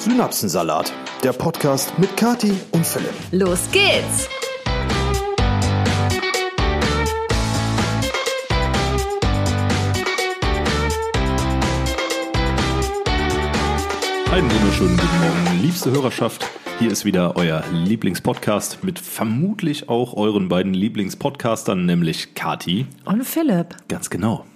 Synapsensalat, der Podcast mit Kati und Philipp. Los geht's! Einen wunderschönen guten Morgen, liebste Hörerschaft. Hier ist wieder euer Lieblingspodcast mit vermutlich auch euren beiden Lieblingspodcastern, nämlich Kati. Und Philipp. Ganz genau.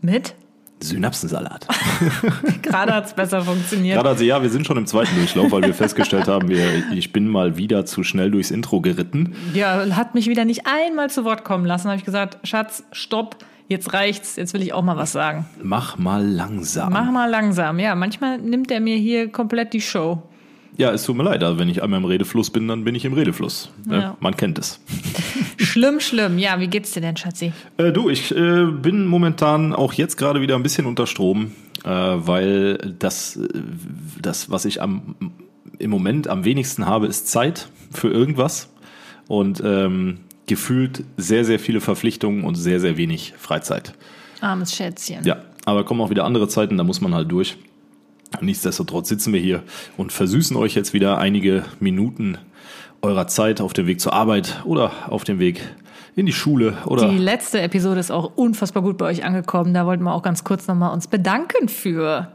Mit? Synapsensalat. Gerade hat es besser funktioniert. Gerade also, ja, wir sind schon im zweiten Durchlauf, weil wir festgestellt haben, wir, ich bin mal wieder zu schnell durchs Intro geritten. Ja, hat mich wieder nicht einmal zu Wort kommen lassen. habe ich gesagt, Schatz, stopp, jetzt reicht's, jetzt will ich auch mal was sagen. Mach mal langsam. Mach mal langsam. Ja, manchmal nimmt er mir hier komplett die Show. Ja, es tut mir leid, also wenn ich einmal im Redefluss bin, dann bin ich im Redefluss. Ne? Ja. Man kennt es. Schlimm, schlimm. Ja, wie geht's dir denn, Schatzi? Äh, du, ich äh, bin momentan auch jetzt gerade wieder ein bisschen unter Strom, äh, weil das, äh, das, was ich am, im Moment am wenigsten habe, ist Zeit für irgendwas. Und ähm, gefühlt sehr, sehr viele Verpflichtungen und sehr, sehr wenig Freizeit. Armes Schätzchen. Ja, aber kommen auch wieder andere Zeiten, da muss man halt durch. Nichtsdestotrotz sitzen wir hier und versüßen euch jetzt wieder einige Minuten eurer Zeit auf dem Weg zur Arbeit oder auf dem Weg in die Schule oder Die letzte Episode ist auch unfassbar gut bei euch angekommen. Da wollten wir auch ganz kurz nochmal uns bedanken für.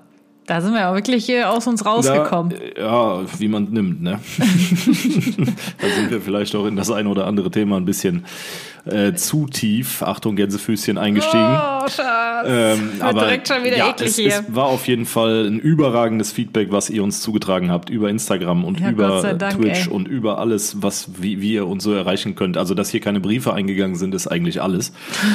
Da sind wir ja wirklich hier aus uns rausgekommen. Da, ja, wie man nimmt, ne? da sind wir vielleicht auch in das eine oder andere Thema ein bisschen äh, zu tief, Achtung Gänsefüßchen, eingestiegen. Oh, Schatz. Ähm, Wird aber direkt schon wieder ja, eklig es, hier. es war auf jeden Fall ein überragendes Feedback, was ihr uns zugetragen habt über Instagram und Ja, über Dank, Twitch ey. und über alles, was wie, wie ihr uns so erreichen könnt. Also, dass hier keine Briefe eingegangen sind, ist eigentlich alles.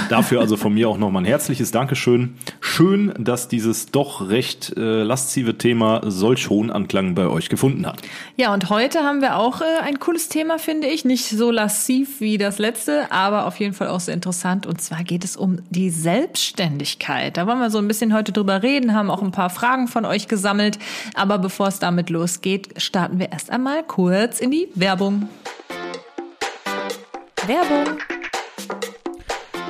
Dafür also von mir auch nochmal ein herzliches Dankeschön. Schön, dass dieses doch recht äh, laszive Thema solch hohen Anklang bei euch gefunden hat. Ja, und heute haben wir auch äh, ein cooles Thema, finde ich. Nicht so lassiv wie das letzte, aber auf jeden Fall auch sehr interessant. Und zwar geht es um die Selbstständigkeit. Da wollen wir so ein bisschen heute drüber reden, haben auch ein paar Fragen von euch gesammelt. Aber bevor es damit losgeht, starten wir erst einmal kurz in die Werbung. Werbung.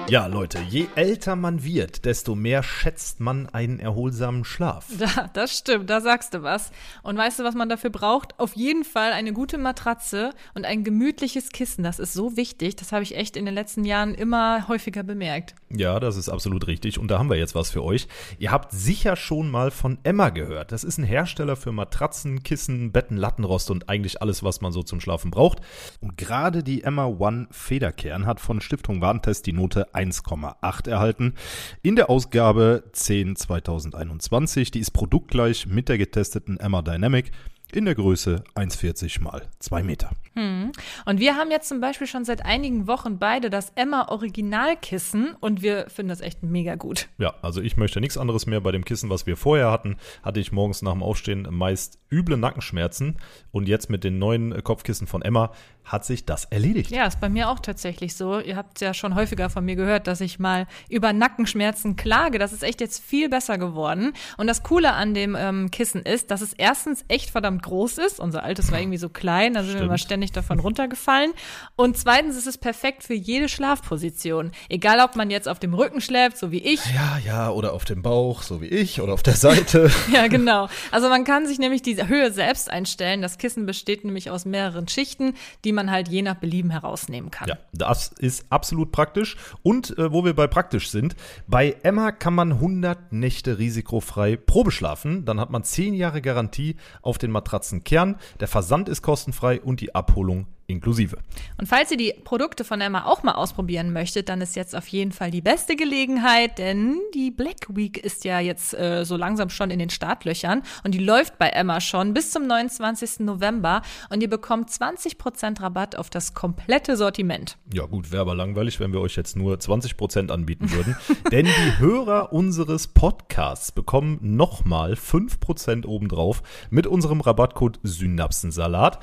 Ja, Leute, je älter man wird, desto mehr schätzt man einen erholsamen Schlaf. Da, das stimmt, da sagst du was. Und weißt du, was man dafür braucht? Auf jeden Fall eine gute Matratze und ein gemütliches Kissen. Das ist so wichtig. Das habe ich echt in den letzten Jahren immer häufiger bemerkt. Ja, das ist absolut richtig. Und da haben wir jetzt was für euch. Ihr habt sicher schon mal von Emma gehört. Das ist ein Hersteller für Matratzen, Kissen, Betten, Lattenrost und eigentlich alles, was man so zum Schlafen braucht. Und gerade die Emma One Federkern hat von Stiftung Warentest die Note 1,8 erhalten. In der Ausgabe 10 2021. Die ist produktgleich mit der getesteten Emma Dynamic in der Größe 1,40 mal 2 Meter. Und wir haben jetzt zum Beispiel schon seit einigen Wochen beide das Emma Originalkissen und wir finden das echt mega gut. Ja, also ich möchte nichts anderes mehr. Bei dem Kissen, was wir vorher hatten, hatte ich morgens nach dem Aufstehen meist üble Nackenschmerzen. Und jetzt mit den neuen Kopfkissen von Emma hat sich das erledigt. Ja, ist bei mir auch tatsächlich so. Ihr habt ja schon häufiger von mir gehört, dass ich mal über Nackenschmerzen klage. Das ist echt jetzt viel besser geworden. Und das Coole an dem ähm, Kissen ist, dass es erstens echt verdammt groß ist. Unser altes war irgendwie so klein, da sind wir Stimmt. mal ständig davon runtergefallen. Und zweitens ist es perfekt für jede Schlafposition. Egal, ob man jetzt auf dem Rücken schläft, so wie ich, Ja, ja, oder auf dem Bauch, so wie ich, oder auf der Seite. Ja, genau. Also man kann sich nämlich die Höhe selbst einstellen. Das Kissen besteht nämlich aus mehreren Schichten, die man halt je nach Belieben herausnehmen kann. Ja, das ist absolut praktisch. Und äh, wo wir bei praktisch sind, bei Emma kann man 100 Nächte risikofrei Probe schlafen. Dann hat man 10 Jahre Garantie auf den Matratzenkern. Der Versand ist kostenfrei und die Abholung inklusive. Und falls ihr die Produkte von Emma auch mal ausprobieren möchtet, dann ist jetzt auf jeden Fall die beste Gelegenheit, denn die Black Week ist ja jetzt äh, so langsam schon in den Startlöchern und die läuft bei Emma schon bis zum 29. November und ihr bekommt 20% Rabatt auf das komplette Sortiment. Ja gut, wäre aber langweilig, wenn wir euch jetzt nur 20% anbieten würden. Denn die Hörer unseres Podcasts bekommen nochmal 5% obendrauf mit unserem Rabattcode Synapsensalat.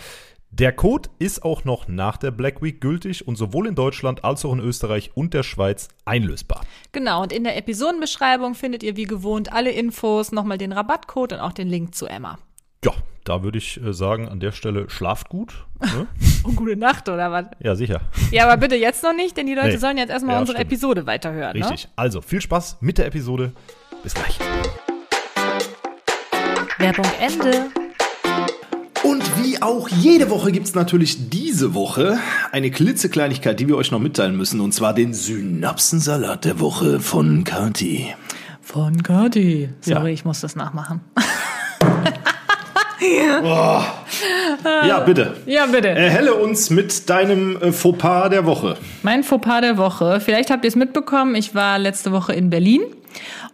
Der Code ist auch noch nach der Black Week gültig und sowohl in Deutschland als auch in Österreich und der Schweiz einlösbar. Genau, und in der Episodenbeschreibung findet ihr wie gewohnt alle Infos, nochmal den Rabattcode und auch den Link zu Emma. Ja, da würde ich äh, sagen, an der Stelle schlaft gut. Ne? Und gute Nacht, oder was? Ja, sicher. Ja, aber bitte jetzt noch nicht, denn die Leute Nee. sollen jetzt erstmal Ja, unsere stimmt. Episode weiterhören. Richtig. Also, viel Spaß mit der Episode. Bis gleich. Ne? Werbung Ende. Und wie auch jede Woche gibt's natürlich diese Woche eine klitzekleinigkeit, die wir euch noch mitteilen müssen, und zwar den Synapsensalat der Woche von Kati. Von Kati. Sorry, Ja. ich muss das nachmachen. Ja, bitte. Ja, bitte. Erhelle uns mit deinem äh, Fauxpas der Woche. Mein Fauxpas der Woche. Vielleicht habt ihr es mitbekommen. Ich war letzte Woche in Berlin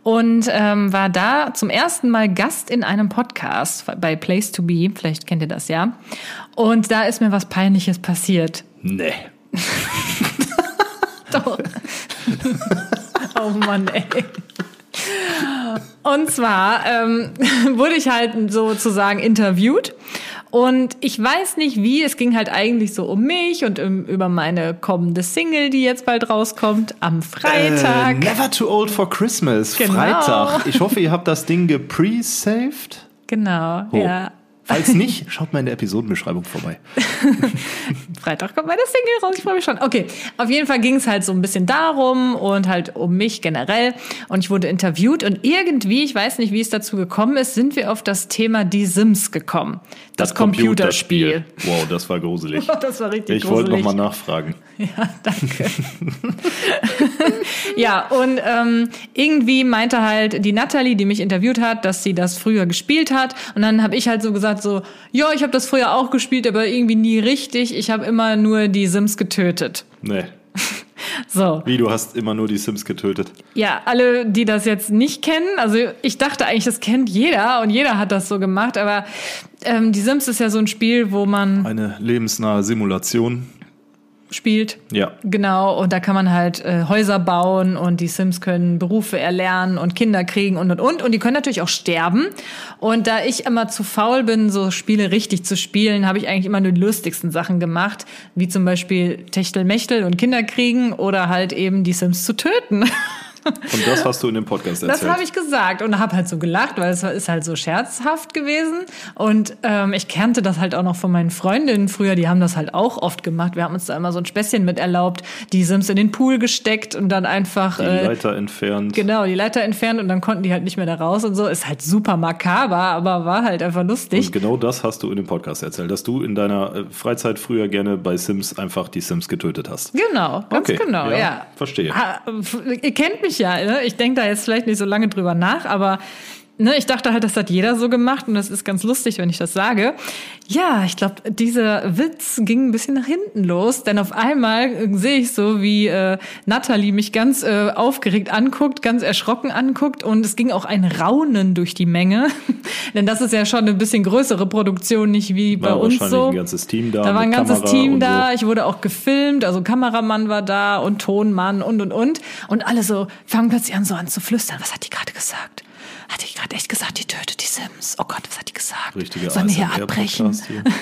und ähm, war da zum ersten Mal Gast in einem Podcast bei Place to Be. Vielleicht kennt ihr das ja. Und da ist mir was Peinliches passiert. Nee. Doch. oh Mann, ey. Und zwar ähm, wurde ich halt sozusagen interviewt. Und ich weiß nicht wie, es ging halt eigentlich so um mich und um, über meine kommende Single, die jetzt bald rauskommt, am Freitag. Äh, never too old for Christmas. Genau. Freitag. Ich hoffe, ihr habt das Ding gepre-saved. Genau, Oh. ja. Falls nicht, schaut mal in der Episodenbeschreibung vorbei. Freitag kommt meine Single raus, ich freue mich schon. Okay, auf jeden Fall ging es halt so ein bisschen darum und halt um mich generell. Und ich wurde interviewt und irgendwie, ich weiß nicht, wie es dazu gekommen ist, sind wir auf das Thema Die Sims gekommen. Das, Computerspiel. Wow, das war gruselig. Das war richtig Ich wollte gruselig. noch mal nachfragen. Ja, danke. ja, und ähm, irgendwie meinte halt die Natalie, die mich interviewt hat, dass sie das früher gespielt hat. Und dann habe ich halt so gesagt, so, ja, ich habe das früher auch gespielt, aber irgendwie nie richtig. Ich habe immer nur die Sims getötet. Nee. So. Wie, du hast immer nur die Sims getötet. Ja, alle, die das jetzt nicht kennen, also ich dachte eigentlich, das kennt jeder und jeder hat das so gemacht, aber ähm, die Sims ist ja so ein Spiel, wo man Eine lebensnahe Simulation. Spielt. Ja. Genau, und da kann man halt äh, Häuser bauen und die Sims können Berufe erlernen und Kinder kriegen und und und. Und die können natürlich auch sterben. Und da ich immer zu faul bin, so Spiele richtig zu spielen, habe ich eigentlich immer nur die lustigsten Sachen gemacht, wie zum Beispiel Techtelmechtel und Kinder kriegen oder halt eben die Sims zu töten. Und das hast du in dem Podcast erzählt. Das habe ich gesagt und habe halt so gelacht, weil es ist halt so scherzhaft gewesen. Und ähm, ich kannte das halt auch noch von meinen Freundinnen früher, die haben das halt auch oft gemacht. Wir haben uns da immer so ein Späßchen mit erlaubt, die Sims in den Pool gesteckt und dann einfach die äh, Leiter entfernt. genau die Leiter entfernt und dann konnten die halt nicht mehr da raus und so. Ist halt super makaber, aber war halt einfach lustig. Und genau das hast du in dem Podcast erzählt, dass du in deiner äh, Freizeit früher gerne bei Sims einfach die Sims getötet hast. Genau, ganz Okay, genau, ja, ja. verstehe. F- Ihr kennt mich ja, ne? ich denke da jetzt vielleicht nicht so lange drüber nach, aber ne, ich dachte halt, das hat jeder so gemacht und das ist ganz lustig, wenn ich das sage. Ja, ich glaube, dieser Witz ging ein bisschen nach hinten los, denn auf einmal äh, sehe ich so, wie äh, Natalie mich ganz äh, aufgeregt anguckt, ganz erschrocken anguckt und es ging auch ein Raunen durch die Menge, denn das ist ja schon eine bisschen größere Produktion, nicht wie bei War uns wahrscheinlich so. ein ganzes Team da. Da war ein ganzes Kamera Team da. So. Ich wurde auch gefilmt, also Kameramann war da und Tonmann und und und. Und alle so fangen plötzlich an, so an zu flüstern. Was hat die gerade gesagt? Hat die gerade echt gesagt, die tötet die Sims? Oh Gott, was hat die gesagt? Richtige Sollen wir hier abbrechen? hier.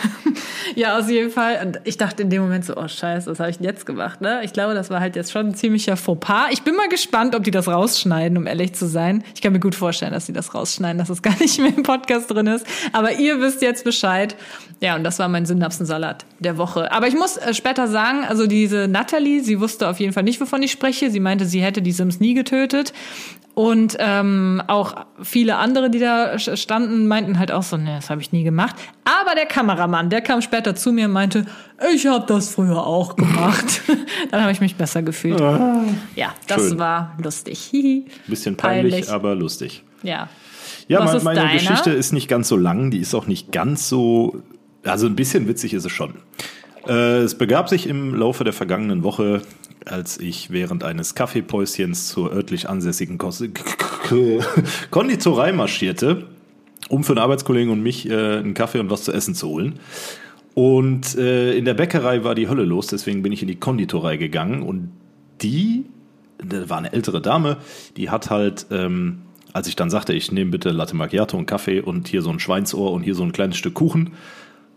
Ja, aus jedem Fall. Und ich dachte in dem Moment so, oh Scheiße, was habe ich denn jetzt gemacht? Ne? Ich glaube, das war halt jetzt schon ein ziemlicher Fauxpas. Ich bin mal gespannt, ob die das rausschneiden, um ehrlich zu sein. Ich kann mir gut vorstellen, dass sie das rausschneiden, dass es gar nicht mehr im Podcast drin ist. Aber ihr wisst jetzt Bescheid. Ja, und das war mein Synapsensalat der Woche. Aber ich muss äh, später sagen, also diese Natalie, sie wusste auf jeden Fall nicht, wovon ich spreche. Sie meinte, sie hätte die Sims nie getötet. Und ähm, auch viele andere, die da standen, meinten halt auch so, ne, das habe ich nie gemacht. Aber der Kameramann, der kam später zu mir und meinte, ich habe das früher auch gemacht. Dann habe ich mich besser gefühlt. ja, das Ah, schön. war lustig. Bisschen peinlich, Peinlich. aber lustig. Ja. Ja, mein, meine deiner? Geschichte ist nicht ganz so lang, die ist auch nicht ganz so, also ein bisschen witzig ist es schon. Äh, es begab sich im Laufe der vergangenen Woche, als ich während eines Kaffeepäuschens zur örtlich ansässigen Kos Konditorei marschierte, um für einen Arbeitskollegen und mich äh, einen Kaffee und was zu essen zu holen. Und äh, in der Bäckerei war die Hölle los, deswegen bin ich in die Konditorei gegangen und die, da war eine ältere Dame, die hat halt, ähm, als ich dann sagte, ich nehme bitte Latte Macchiato und Kaffee und hier so ein Schweinsohr und hier so ein kleines Stück Kuchen.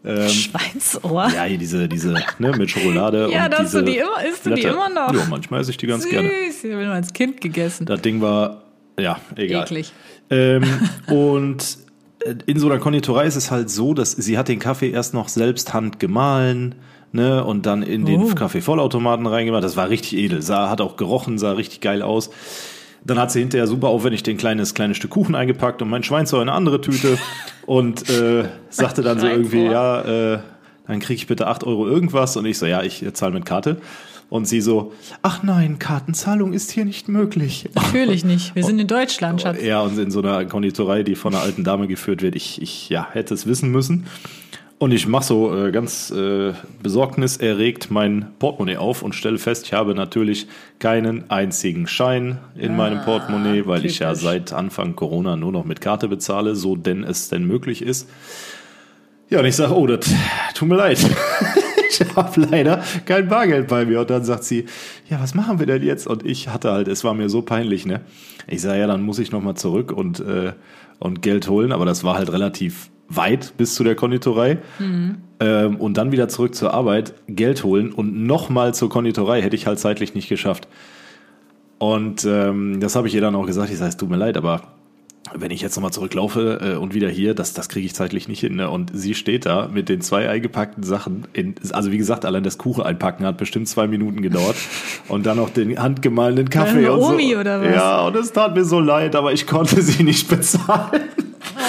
Schweinsohr. Ja, hier diese, diese, ne, mit Schokolade. Ja, und diese du die immer- isst du die Blätter. immer noch? Ja, manchmal esse ich die ganz Süß, gerne. ich habe nur als Kind gegessen. Das Ding war, ja, egal. Eklig. Ähm, und äh, in so einer Konditorei ist es halt so, dass sie hat den Kaffee erst noch selbst handgemahlen, ne, und dann in den Oh. Kaffeevollautomaten reingemacht. Das war richtig edel. Sah, hat auch gerochen, sah richtig geil aus. Dann hat sie hinterher super aufwendig den kleines kleines Stück Kuchen eingepackt und mein Schweinsor in eine andere Tüte und äh, sagte dann so irgendwie, ja, äh, dann kriege ich bitte acht Euro irgendwas und ich so, ja, ich zahle mit Karte. Und sie so, ach nein, Kartenzahlung ist hier nicht möglich. Natürlich nicht. Wir sind in Deutschland, Schatz. Ja, und in so einer Konditorei, die von einer alten Dame geführt wird. Ich, ich ja, hätte es wissen müssen. Und ich mache so äh, ganz äh, besorgniserregt mein Portemonnaie auf und stelle fest, ich habe natürlich keinen einzigen Schein in ah, meinem Portemonnaie, weil typisch. ich ja seit Anfang Corona nur noch mit Karte bezahle, so denn es denn möglich ist. Ja, und ich sage, oh, das tut mir leid. ich habe leider kein Bargeld bei mir. Und dann sagt sie, ja, was machen wir denn jetzt? Und ich hatte halt, es war mir so peinlich, ne? Ich sage, ja, dann muss ich nochmal zurück und, äh, und Geld holen. Aber das war halt relativ weit bis zu der Konditorei. Mhm. Ähm, und dann wieder zurück zur Arbeit, Geld holen und nochmal zur Konditorei hätte ich halt zeitlich nicht geschafft. Und ähm, das habe ich ihr dann auch gesagt. Ich sage, es tut mir leid, aber wenn ich jetzt nochmal zurücklaufe äh, und wieder hier, das, das kriege ich zeitlich nicht hin. Ne? Und sie steht da mit den zwei eingepackten Sachen. In, also wie gesagt, allein das Kuchen einpacken hat bestimmt zwei Minuten gedauert. und dann noch den handgemahlenen Kaffee Eine und Omi so. oder was? Ja, und es tat mir so leid, aber ich konnte sie nicht bezahlen.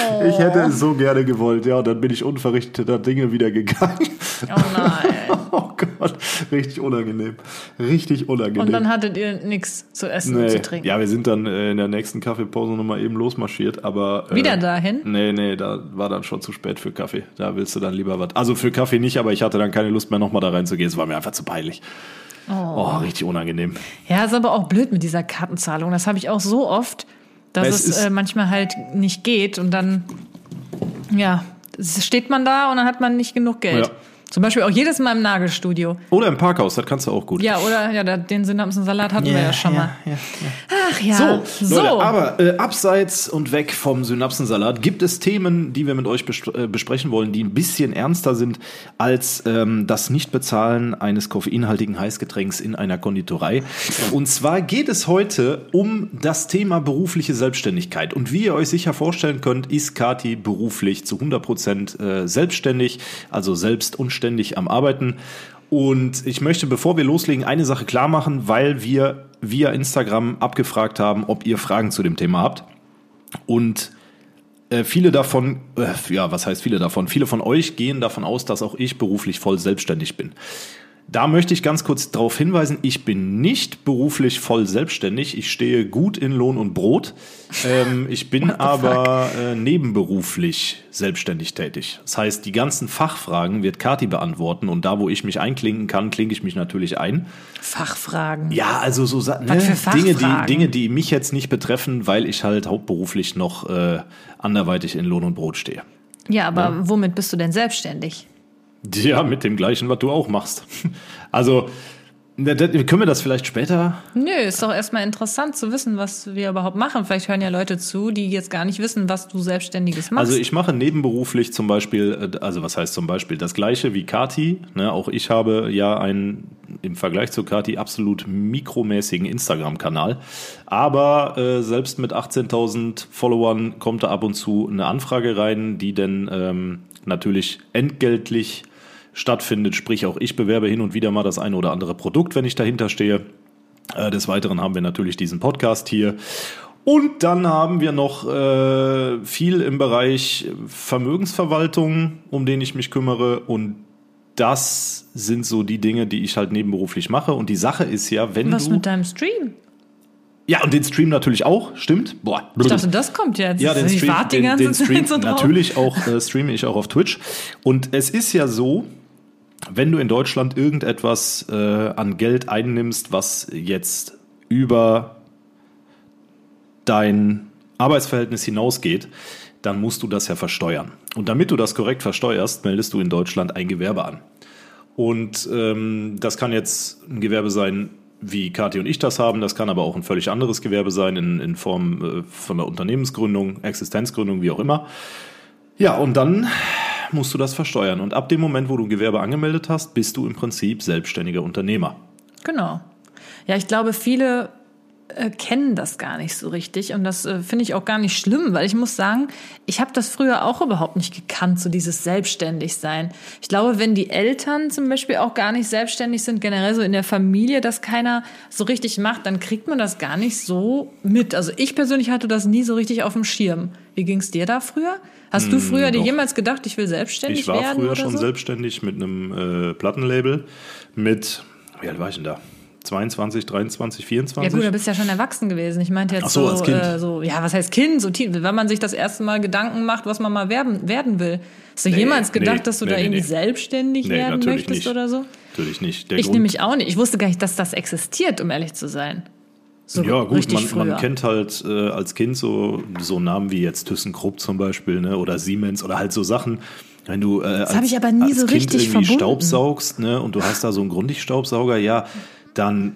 Oh. Ich hätte es so gerne gewollt, ja. Und dann bin ich unverrichteter Dinge wieder gegangen. Oh nein. oh Gott, richtig unangenehm. Richtig unangenehm. Und dann hattet ihr nichts zu essen nee. und zu trinken. Ja, wir sind dann äh, in der nächsten Kaffeepause nochmal eben losmarschiert, aber. Äh, wieder dahin? Nee, nee, da war dann schon zu spät für Kaffee. Da willst du dann lieber was. Also für Kaffee nicht, aber ich hatte dann keine Lust mehr, nochmal da reinzugehen. Es war mir einfach zu peinlich. Oh. oh, richtig unangenehm. Ja, ist aber auch blöd mit dieser Kartenzahlung. Das habe ich auch so oft, dass es, es äh, manchmal halt nicht geht und dann, ja, steht man da und dann hat man nicht genug Geld. Ja. Zum Beispiel auch jedes Mal im Nagelstudio. Oder im Parkhaus, das kannst du auch gut. Ja, oder ja, den Synapsensalat hatten yeah, wir ja schon yeah, mal. Yeah, Ach ja. So, so. Leute, aber äh, abseits und weg vom Synapsensalat gibt es Themen, die wir mit euch bes äh, besprechen wollen, die ein bisschen ernster sind als ähm, das Nichtbezahlen eines koffeinhaltigen Heißgetränks in einer Konditorei. Und zwar geht es heute um das Thema berufliche Selbstständigkeit. Und wie ihr euch sicher vorstellen könnt, ist Kati beruflich zu 100 Prozent äh, selbstständig, also selbst und ständig am Arbeiten. Und ich möchte, bevor wir loslegen, eine Sache klar machen, weil wir via Instagram abgefragt haben, ob ihr Fragen zu dem Thema habt. Und äh, viele davon, äh, ja, was heißt viele davon? Viele von euch gehen davon aus, dass auch ich beruflich voll selbstständig bin. Da möchte ich ganz kurz darauf hinweisen, ich bin nicht beruflich voll selbstständig. Ich stehe gut in Lohn und Brot. Ähm, ich bin aber äh, nebenberuflich selbstständig tätig. Das heißt, die ganzen Fachfragen wird Kati beantworten und da, wo ich mich einklinken kann, klinke ich mich natürlich ein. Fachfragen? Ja, also so ne, Dinge, die, Dinge, die mich jetzt nicht betreffen, weil ich halt hauptberuflich noch äh, anderweitig in Lohn und Brot stehe. Ja, aber ja. womit bist du denn selbstständig? Ja, mit dem gleichen, was du auch machst. Also, können wir das vielleicht später? Nö, ist doch erstmal interessant zu wissen, was wir überhaupt machen. Vielleicht hören ja Leute zu, die jetzt gar nicht wissen, was du Selbstständiges machst. Also ich mache nebenberuflich zum Beispiel, äh, also was heißt zum Beispiel, das gleiche wie Kati. Ne? Auch ich habe ja einen im Vergleich zu Kati absolut mikromäßigen Instagram-Kanal. Aber äh, selbst mit 18.000 Followern kommt da ab und zu eine Anfrage rein, die denn ähm, natürlich entgeltlich stattfindet. Sprich, auch ich bewerbe hin und wieder mal das eine oder andere Produkt, wenn ich dahinter stehe. Äh, des Weiteren haben wir natürlich diesen Podcast hier. Und dann haben wir noch äh, viel im Bereich Vermögensverwaltung, um den ich mich kümmere. Und das sind so die Dinge, die ich halt nebenberuflich mache. Und die Sache ist ja, wenn Was du. Was mit deinem Stream? Ja, und den Stream natürlich auch, stimmt. Boah. Ich dachte, das kommt jetzt. Ja, den ich Stream, die den, den Stream so natürlich auch äh, streame ich auch auf Twitch. Und es ist ja so, wenn du in Deutschland irgendetwas äh, an Geld einnimmst, was jetzt über dein Arbeitsverhältnis hinausgeht, dann musst du das ja versteuern. Und damit du das korrekt versteuerst, meldest du in Deutschland ein Gewerbe an. Und ähm, das kann jetzt ein Gewerbe sein, wie Kathi und ich das haben. Das kann aber auch ein völlig anderes Gewerbe sein, in, in Form äh, von der Unternehmensgründung, Existenzgründung, wie auch immer. Ja, und dann musst du das versteuern. Und ab dem Moment, wo du ein Gewerbe angemeldet hast, bist du im Prinzip selbstständiger Unternehmer. Genau. Ja, ich glaube, viele äh, kennen das gar nicht so richtig und das äh, finde ich auch gar nicht schlimm, weil ich muss sagen, ich habe das früher auch überhaupt nicht gekannt, so dieses Selbstständigsein. Ich glaube, wenn die Eltern zum Beispiel auch gar nicht selbstständig sind, generell so in der Familie, dass keiner so richtig macht, dann kriegt man das gar nicht so mit. Also ich persönlich hatte das nie so richtig auf dem Schirm. Wie ging's dir da früher? Hast du früher dir doch. jemals gedacht, ich will selbstständig Ich war werden? früher schon so? selbstständig mit einem äh, Plattenlabel mit, wie alt war ich denn da? 22, 23, 24? Ja gut, du bist ja schon erwachsen gewesen. Ich meinte jetzt so, so, als Kind. Äh, so, ja, was heißt Kind? So, wenn man sich das erste Mal Gedanken macht, was man mal werden, werden will. Hast du Nee, jemals gedacht, nee, dass du nee, da irgendwie selbstständig werden möchtest nicht. oder so? Natürlich nicht. Der Ich nämlich auch nicht. Ich wusste gar nicht, dass das existiert, um ehrlich zu sein. So ja, gut, man, man kennt halt äh, als Kind so, so Namen wie jetzt ThyssenKrupp zum Beispiel, ne? Oder Siemens oder halt so Sachen. Wenn du äh, das hab ich aber nie als so kind richtig irgendwie verbunden. Staubsaugst, ne? Und du hast da so einen Grundig-Staubsauger, ja, dann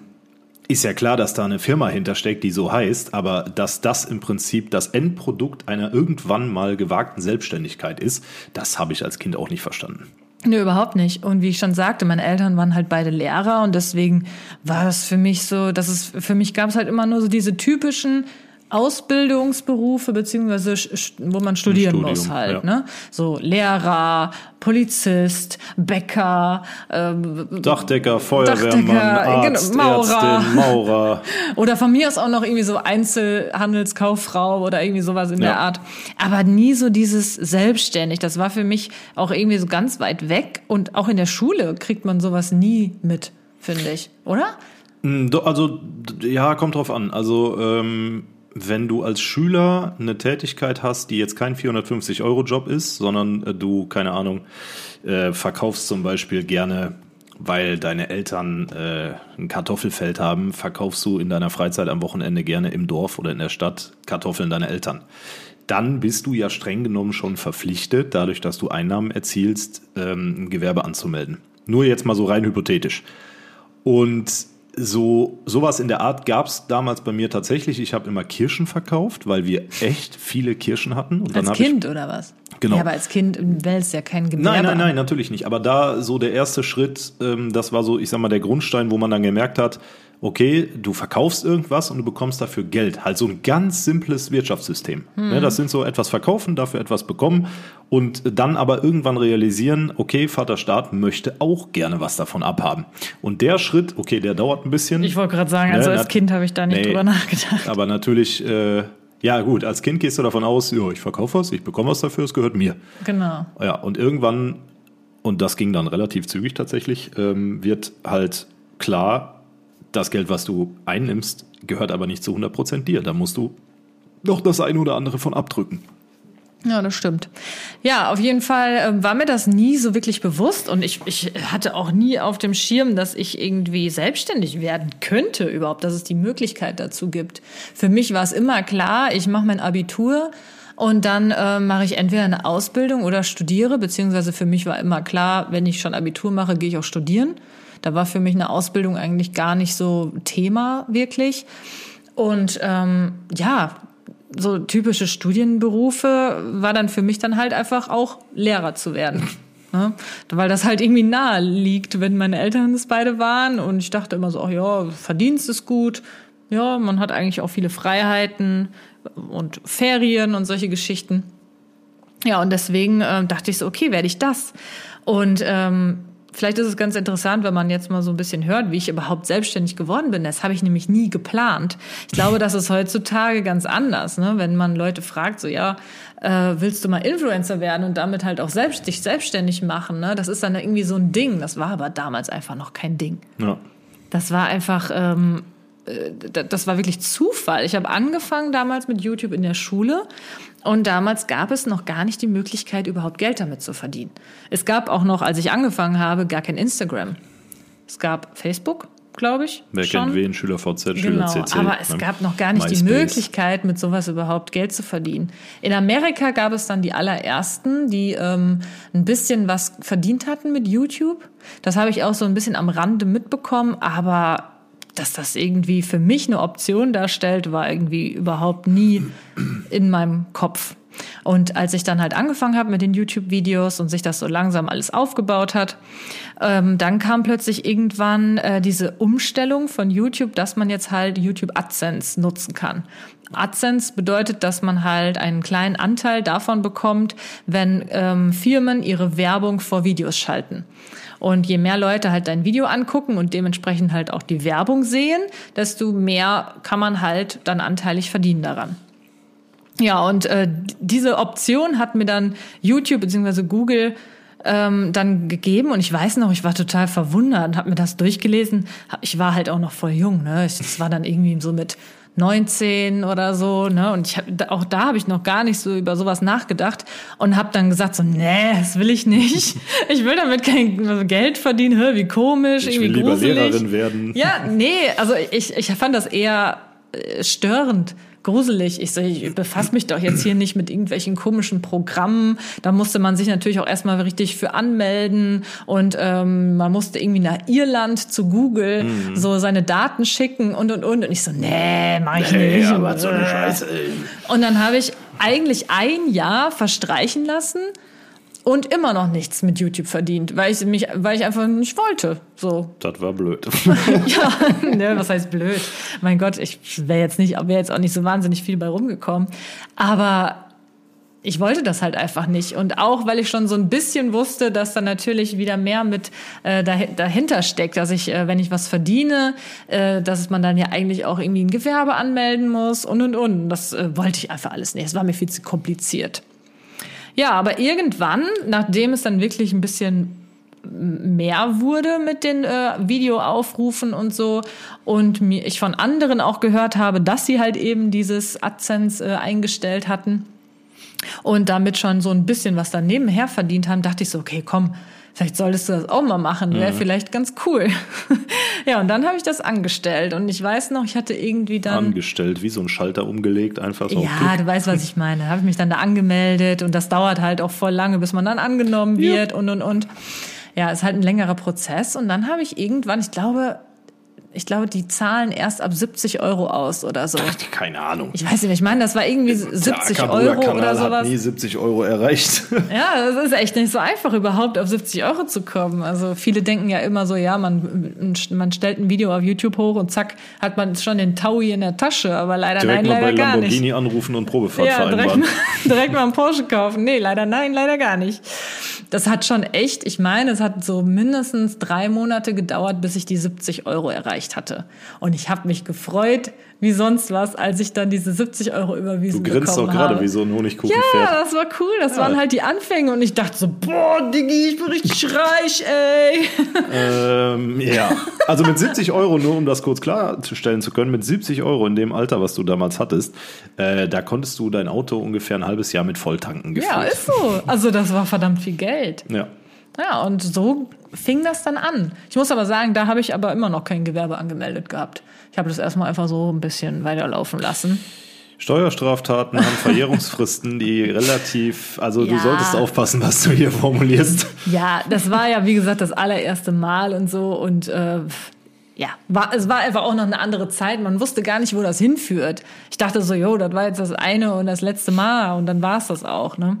ist ja klar, dass da eine Firma hintersteckt, die so heißt, aber dass das im Prinzip das Endprodukt einer irgendwann mal gewagten Selbstständigkeit ist, das habe ich als Kind auch nicht verstanden. Nö, überhaupt nicht. Und wie ich schon sagte, meine Eltern waren halt beide Lehrer und deswegen war das für mich so, dass es für mich gab es halt immer nur so diese typischen Ausbildungsberufe beziehungsweise wo man studieren Studium, muss halt, ja. ne? So Lehrer, Polizist, Bäcker, ähm, Dachdecker, Feuerwehrmann, Dachdecker, Arzt, genau, Maurer. Ärztin, Maurer. Oder von mir aus auch noch irgendwie so Einzelhandelskauffrau oder irgendwie sowas in Ja. der Art. Aber nie so dieses selbstständig. Das war für mich auch irgendwie so ganz weit weg. Und auch in der Schule kriegt man sowas nie mit, finde ich. Oder? Do- Also, ja, kommt drauf an. Also, ähm, wenn du als Schüler eine Tätigkeit hast, die jetzt kein 450-Euro-Job ist, sondern äh, du, keine Ahnung, äh, verkaufst zum Beispiel gerne, weil deine Eltern äh, ein Kartoffelfeld haben, verkaufst du in deiner Freizeit am Wochenende gerne im Dorf oder in der Stadt Kartoffeln deiner Eltern. Dann bist du ja streng genommen schon verpflichtet, dadurch, dass du Einnahmen erzielst, ähm, ein Gewerbe anzumelden. Nur jetzt mal so rein hypothetisch. Und so sowas in der Art gab es damals bei mir tatsächlich. Ich habe immer Kirschen verkauft, weil wir echt viele Kirschen hatten. Und Als Kind oder was? Genau. Ja, aber als Kind wählst ja kein Ich, Gewerbe. nein, nein, nein, natürlich nicht. Aber da so der erste Schritt, ähm, das war so, ich sag mal, der Grundstein, wo man dann gemerkt hat, okay, du verkaufst irgendwas und du bekommst dafür Geld. Halt so ein ganz simples Wirtschaftssystem. Ne, das sind so etwas verkaufen, dafür etwas bekommen und dann aber irgendwann realisieren, okay, Vater Staat möchte auch gerne was davon abhaben. Und der Schritt, okay, der dauert ein bisschen. Ich wollte gerade sagen, also Ne, als Kind habe ich da nicht Nee, drüber nachgedacht. Aber natürlich, äh, ja gut, als Kind gehst du davon aus, ja, ich verkaufe was, ich bekomme was dafür, es gehört mir. Genau. Ja, und irgendwann, und das ging dann relativ zügig tatsächlich, ähm, wird halt klar, das Geld, was du einnimmst, gehört aber nicht zu 100% dir. Da musst du noch das eine oder andere von abdrücken. Ja, das stimmt. Ja, auf jeden Fall ähm, war mir das nie so wirklich bewusst und ich, ich hatte auch nie auf dem Schirm, dass ich irgendwie selbstständig werden könnte überhaupt, dass es die Möglichkeit dazu gibt. Für mich war es immer klar, ich mache mein Abitur und dann ähm, mache ich entweder eine Ausbildung oder studiere, beziehungsweise für mich war immer klar, wenn ich schon Abitur mache, gehe ich auch studieren. Da war für mich eine Ausbildung eigentlich gar nicht so Thema wirklich. Und ähm, ja, so typische Studienberufe war dann für mich dann halt einfach auch Lehrer zu werden. Ne? Weil das halt irgendwie nahe liegt, wenn meine Eltern es beide waren. Und ich dachte immer so, ach ja, Verdienst ist gut. Ja, man hat eigentlich auch viele Freiheiten und Ferien und solche Geschichten. Ja, und deswegen ähm, dachte ich so, okay, werde ich das. Und ähm, vielleicht ist es ganz interessant, wenn man jetzt mal so ein bisschen hört, wie ich überhaupt selbstständig geworden bin. Das habe ich nämlich nie geplant. Ich glaube, das ist heutzutage ganz anders, ne? wenn man Leute fragt, so ja, äh, willst du mal Influencer werden und damit halt auch selbst dich selbstständig machen? Ne? Das ist dann irgendwie so ein Ding. Das war aber damals einfach noch kein Ding. Ja. Das war einfach, ähm, äh, das war wirklich Zufall. Ich habe angefangen damals mit YouTube in der Schule und damals gab es noch gar nicht die Möglichkeit, überhaupt Geld damit zu verdienen. Es gab auch noch, als ich angefangen habe, gar kein Instagram. Es gab Facebook, glaube ich. Wer schon. kennt wen? SchülerVZ, Genau, SchülerCC. aber es ne? gab noch gar nicht die MySpace. Möglichkeit, mit sowas überhaupt Geld zu verdienen. In Amerika gab es dann die allerersten, die ähm, ein bisschen was verdient hatten mit YouTube. Das habe ich auch so ein bisschen am Rande mitbekommen, aber dass das irgendwie für mich eine Option darstellt, war irgendwie überhaupt nie in meinem Kopf. Und als ich dann halt angefangen habe mit den YouTube-Videos und sich das so langsam alles aufgebaut hat, ähm, dann kam plötzlich irgendwann äh, diese Umstellung von YouTube, dass man jetzt halt YouTube AdSense nutzen kann. AdSense bedeutet, dass man halt einen kleinen Anteil davon bekommt, wenn ähm, Firmen ihre Werbung vor Videos schalten. Und je mehr Leute halt dein Video angucken und dementsprechend halt auch die Werbung sehen, desto mehr kann man halt dann anteilig verdienen daran. Ja, und äh, diese Option hat mir dann YouTube bzw. Google ähm, dann gegeben und ich weiß noch, ich war total verwundert und habe mir das durchgelesen. Ich war halt auch noch voll jung, ne? Das war dann irgendwie so mit 19 oder so, ne? Und ich hab, auch da habe ich noch gar nicht so über sowas nachgedacht und habe dann gesagt so, nee, das will ich nicht. Ich will damit kein Geld verdienen, hör, wie komisch, Ich irgendwie will lieber gruselig. Lehrerin werden. Ja, nee, also ich, ich fand das eher äh, störend, gruselig. Ich, so, ich befasse mich doch jetzt hier nicht mit irgendwelchen komischen Programmen. Da musste man sich natürlich auch erstmal richtig für anmelden und ähm, man musste irgendwie nach Irland zu Google Mhm. so seine Daten schicken und und und. Und ich so, nee, mach ich Hey, nicht. aber so eine Scheiße. ey. Und dann habe ich eigentlich ein Jahr verstreichen lassen und immer noch nichts mit YouTube verdient, weil ich mich, weil ich einfach nicht wollte. So, Das war blöd. ja, ne, was heißt blöd? Mein Gott, ich wäre jetzt nicht, wäre jetzt auch nicht so wahnsinnig viel bei rumgekommen. Aber ich wollte das halt einfach nicht. Und auch, weil ich schon so ein bisschen wusste, dass da natürlich wieder mehr mit äh, dahi- dahinter steckt, dass ich, äh, wenn ich was verdiene, äh, dass man dann ja eigentlich auch irgendwie ein Gewerbe anmelden muss und und und. Das äh, wollte ich einfach alles nicht. Es war mir viel zu kompliziert. Ja, aber irgendwann, nachdem es dann wirklich ein bisschen mehr wurde mit den äh, Videoaufrufen und so und mir ich von anderen auch gehört habe, dass sie halt eben dieses AdSense äh, eingestellt hatten und damit schon so ein bisschen was dann nebenher verdient haben, dachte ich so, okay, komm, vielleicht solltest du das auch mal machen, wäre vielleicht ganz cool. ja, und dann habe ich das angestellt und ich weiß noch, ich hatte irgendwie dann Angestellt, wie so ein Schalter umgelegt, einfach so. ja, du weißt, was ich meine. Habe ich mich dann da angemeldet und das dauert halt auch voll lange, bis man dann angenommen wird und und und. Ja, ist halt ein längerer Prozess und dann habe ich irgendwann, ich glaube, ich glaube, die zahlen erst ab 70 Euro aus oder so. Keine Ahnung. Ich weiß nicht, ich meine, das war irgendwie 70 Der Euro oder hat sowas. nie 70 Euro erreicht. Ja, das ist echt nicht so einfach, überhaupt auf 70 Euro zu kommen. Also viele denken ja immer so, ja, man, man stellt ein Video auf YouTube hoch und zack, hat man schon den Taui in der Tasche, aber leider Direkt nein, mal bei leider gar nicht. Lamborghini anrufen und Probefahrt Ja, direkt, vereinbaren. mal- direkt mal einen Porsche kaufen. Nee, leider nein, leider gar nicht. Das hat schon echt, ich meine, es hat so mindestens drei Monate gedauert, bis ich die 70 Euro erreicht hatte. Und ich habe mich gefreut, wie sonst was, als ich dann diese 70 Euro überwiesen Du grinst doch gerade habe. wie so ein ja, Honigkuchenpferd. das war cool. Das waren halt die Anfänge und ich dachte so, boah, Diggi, ich bin richtig reich, ey. Ähm, ja, also mit 70 Euro, nur um das kurz klarzustellen zu können, mit 70 Euro in dem Alter, was du damals hattest, äh, da konntest du dein Auto ungefähr ein halbes Jahr mit Volltanken gefüllt. Ja, ist so. Also das war verdammt viel Geld. Ja. Ja, und so fing das dann an. Ich muss aber sagen, da habe ich aber immer noch kein Gewerbe angemeldet gehabt. Ich habe das erstmal einfach so ein bisschen weiterlaufen lassen. Steuerstraftaten haben Verjährungsfristen, die relativ, also du Ja. solltest aufpassen, was du hier formulierst. Ja, das war ja, wie gesagt, das allererste Mal und so. Und äh, ja, war, es war einfach auch noch eine andere Zeit. Man wusste gar nicht, wo das hinführt. Ich dachte so, jo, das war jetzt das eine und das letzte Mal und dann war es das auch. Ne?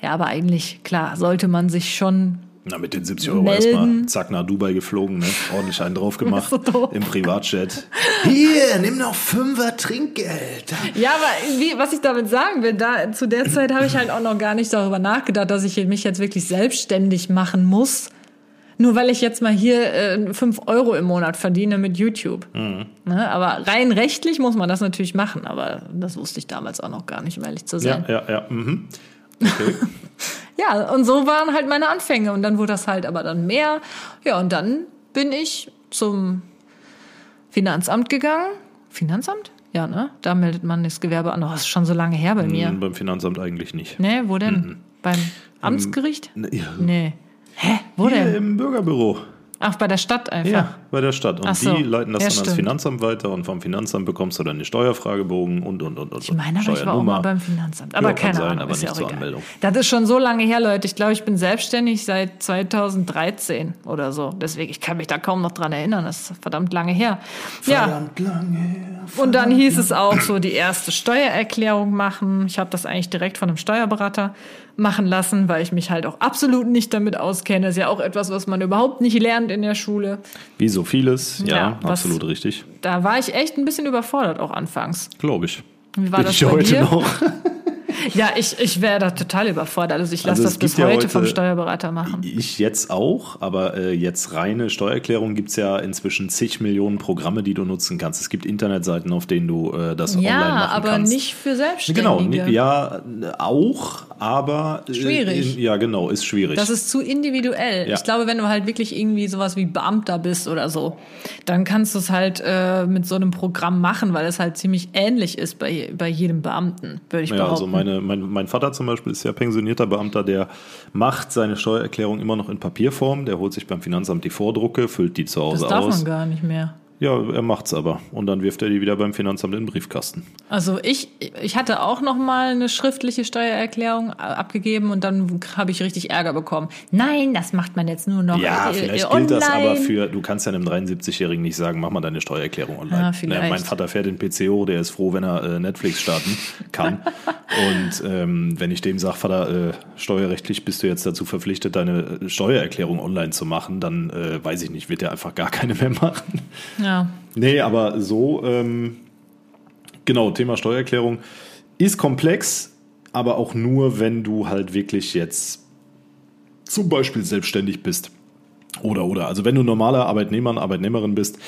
Ja, aber eigentlich, klar, sollte man sich schon Na, mit den 70 Euro Melden. erstmal zack nach Dubai geflogen, ne? ordentlich einen drauf gemacht So im Privatjet. Hier, nimm noch Fünfer Trinkgeld. Ja, aber wie, was ich damit sagen will, da zu der Zeit habe ich halt auch noch gar nicht darüber nachgedacht, dass ich mich jetzt wirklich selbstständig machen muss. Nur weil ich jetzt mal hier äh, 5 Euro im Monat verdiene mit YouTube. Ne? Aber rein rechtlich muss man das natürlich machen, aber das wusste ich damals auch noch gar nicht, um ehrlich zu Ja, sein. ja, ja. Mhm. Ja, und so waren halt meine Anfänge und dann wurde das halt aber dann mehr. Ja, und dann bin ich zum Finanzamt gegangen. Finanzamt? Ja, ne? Da meldet man das Gewerbe an. Oh, das ist schon so lange her bei mir. Beim Finanzamt eigentlich nicht. Nee, wo denn? Beim Amtsgericht? Ne, ja. Nee. Hä? Wo Hier denn? im Bürgerbüro. Ach, bei der Stadt einfach. Ja, bei der Stadt. Und so. die leiten das Ja, dann ans stimmt. Finanzamt weiter und vom Finanzamt bekommst du dann den Steuerfragebogen und, und, und, und. Ich meine, aber ich war auch mal beim Finanzamt. Aber Ja, kann keine sein, Ahnung, aber ist ja nicht zur egal. Anmeldung. Das ist schon so lange her, Leute. Ich glaube, ich bin selbstständig seit 2013 oder so. Deswegen, ich kann mich da kaum noch dran erinnern. Das ist verdammt lange her. Ja, Verdammt lange. und dann hieß es auch so, die erste Steuererklärung machen. Ich habe das eigentlich direkt von einem Steuerberater machen lassen, weil ich mich halt auch absolut nicht damit auskenne. Das ist ja auch etwas, was man überhaupt nicht lernt in der Schule. Wie so vieles, ja, Ja, was- absolut richtig. Da war ich echt ein bisschen überfordert auch anfangs. Glaube ich. Wie war Bin das ich bei heute dir? noch. Ja, ich, ich wäre da total überfordert. Also ich lasse Also es das bis gibt ja heute vom heute- Steuerberater machen. Ich jetzt auch, aber äh, jetzt reine Steuererklärung gibt's ja inzwischen zig Millionen Programme, die du nutzen kannst. Es gibt Internetseiten, auf denen du äh, das online Ja, machen aber kannst. nicht für Selbstständige. Genau, ja, auch, aber äh, Schwierig. In, ja, genau, ist schwierig. Das ist zu individuell. Ja. Ich glaube, wenn du halt wirklich irgendwie sowas wie Beamter bist oder so, dann kannst du es halt äh, mit so einem Programm machen, weil es halt ziemlich ähnlich ist bei, bei jedem Beamten, würde ich ja, behaupten. also meine, mein, mein Vater zum Beispiel ist ja pensionierter Beamter, der macht seine Steuererklärung immer noch in Papierform. Der holt sich beim Finanzamt die Vordrucke, füllt die zu das Hause darf aus. man gar nicht mehr. Ja, er macht's aber. Und dann wirft er die wieder beim Finanzamt in den Briefkasten. Also ich, ich hatte auch noch mal eine schriftliche Steuererklärung abgegeben und dann habe ich richtig Ärger bekommen. Nein, das macht man jetzt nur noch Ja, äh, vielleicht äh, gilt das aber online. für, du kannst ja einem 73-Jährigen nicht sagen, mach mal deine Steuererklärung online. Ja, vielleicht. Ne, mein Vater fährt den PCO, der ist froh, wenn er äh, Netflix starten kann. Und ähm, wenn ich dem sage, Vater, äh, steuerrechtlich bist du jetzt dazu verpflichtet, deine Steuererklärung online zu machen, dann äh, weiß ich nicht, wird er einfach gar keine mehr machen. Ja. Nee, aber so, ähm, genau, Thema Steuererklärung ist komplex, aber auch nur, wenn du halt wirklich jetzt zum Beispiel selbstständig bist. Oder, oder. Also wenn du normaler Arbeitnehmer, Arbeitnehmerin bist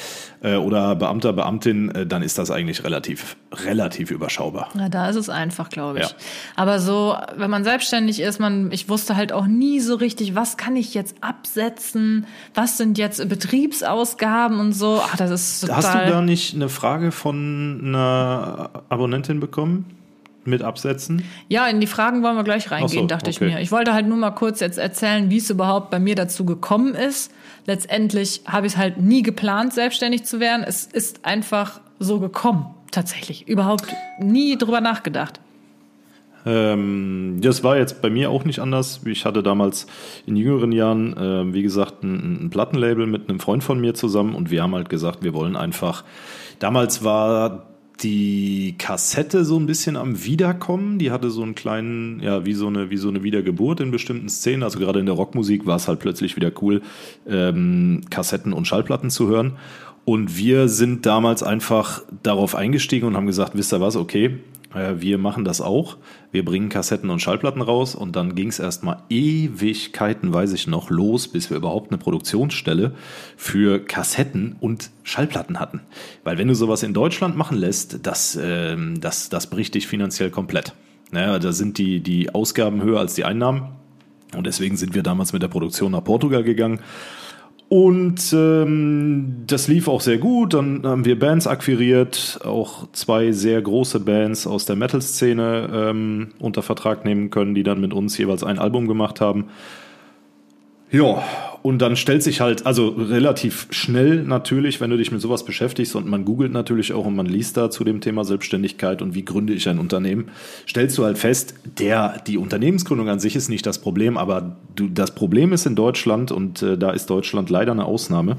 äh, oder Beamter, Beamtin, äh, dann ist das eigentlich relativ, relativ überschaubar. Ja, da ist es einfach, glaube ich. Ja. Aber so, wenn man selbstständig ist, man, ich wusste halt auch nie so richtig, was kann ich jetzt absetzen, was sind jetzt Betriebsausgaben und so. Ach, das ist total. Hast du da nicht eine Frage von einer Abonnentin bekommen mit Absätzen? Ja, in die Fragen wollen wir gleich reingehen, so, dachte ich okay. mir. Ich wollte halt nur mal kurz jetzt erzählen, wie es überhaupt bei mir dazu gekommen ist. Letztendlich habe ich es halt nie geplant, selbstständig zu werden. Es ist einfach so gekommen, tatsächlich. Überhaupt nie drüber nachgedacht. Ähm, das war jetzt bei mir auch nicht anders. Ich hatte damals in jüngeren Jahren, äh, wie gesagt, ein, ein Plattenlabel mit einem Freund von mir zusammen und wir haben halt gesagt, wir wollen einfach. Damals war die Kassette so ein bisschen am Wiederkommen. Die hatte so einen kleinen, ja, wie so eine, wie so eine Wiedergeburt in bestimmten Szenen. Also gerade in der Rockmusik war es halt plötzlich wieder cool, ähm, Kassetten und Schallplatten zu hören. Und wir sind damals einfach darauf eingestiegen und haben gesagt, wisst ihr was, okay, wir machen das auch. Wir bringen Kassetten und Schallplatten raus und dann ging es erstmal Ewigkeiten, weiß ich noch, los, bis wir überhaupt eine Produktionsstelle für Kassetten und Schallplatten hatten. Weil wenn du sowas in Deutschland machen lässt, das, ähm, das, das bricht dich finanziell komplett. Naja, da sind die, die Ausgaben höher als die Einnahmen. Und deswegen sind wir damals mit der Produktion nach Portugal gegangen. Und ähm, das lief auch sehr gut. Dann haben wir Bands akquiriert, auch zwei sehr große Bands aus der Metal-Szene ähm, unter Vertrag nehmen können, die dann mit uns jeweils ein Album gemacht haben. Ja, und dann stellt sich halt, also relativ schnell natürlich, wenn du dich mit sowas beschäftigst und man googelt natürlich auch und man liest da zu dem Thema Selbstständigkeit und wie gründe ich ein Unternehmen, stellst du halt fest, der, die Unternehmensgründung an sich ist nicht das Problem, aber du, das Problem ist in Deutschland und äh, da ist Deutschland leider eine Ausnahme.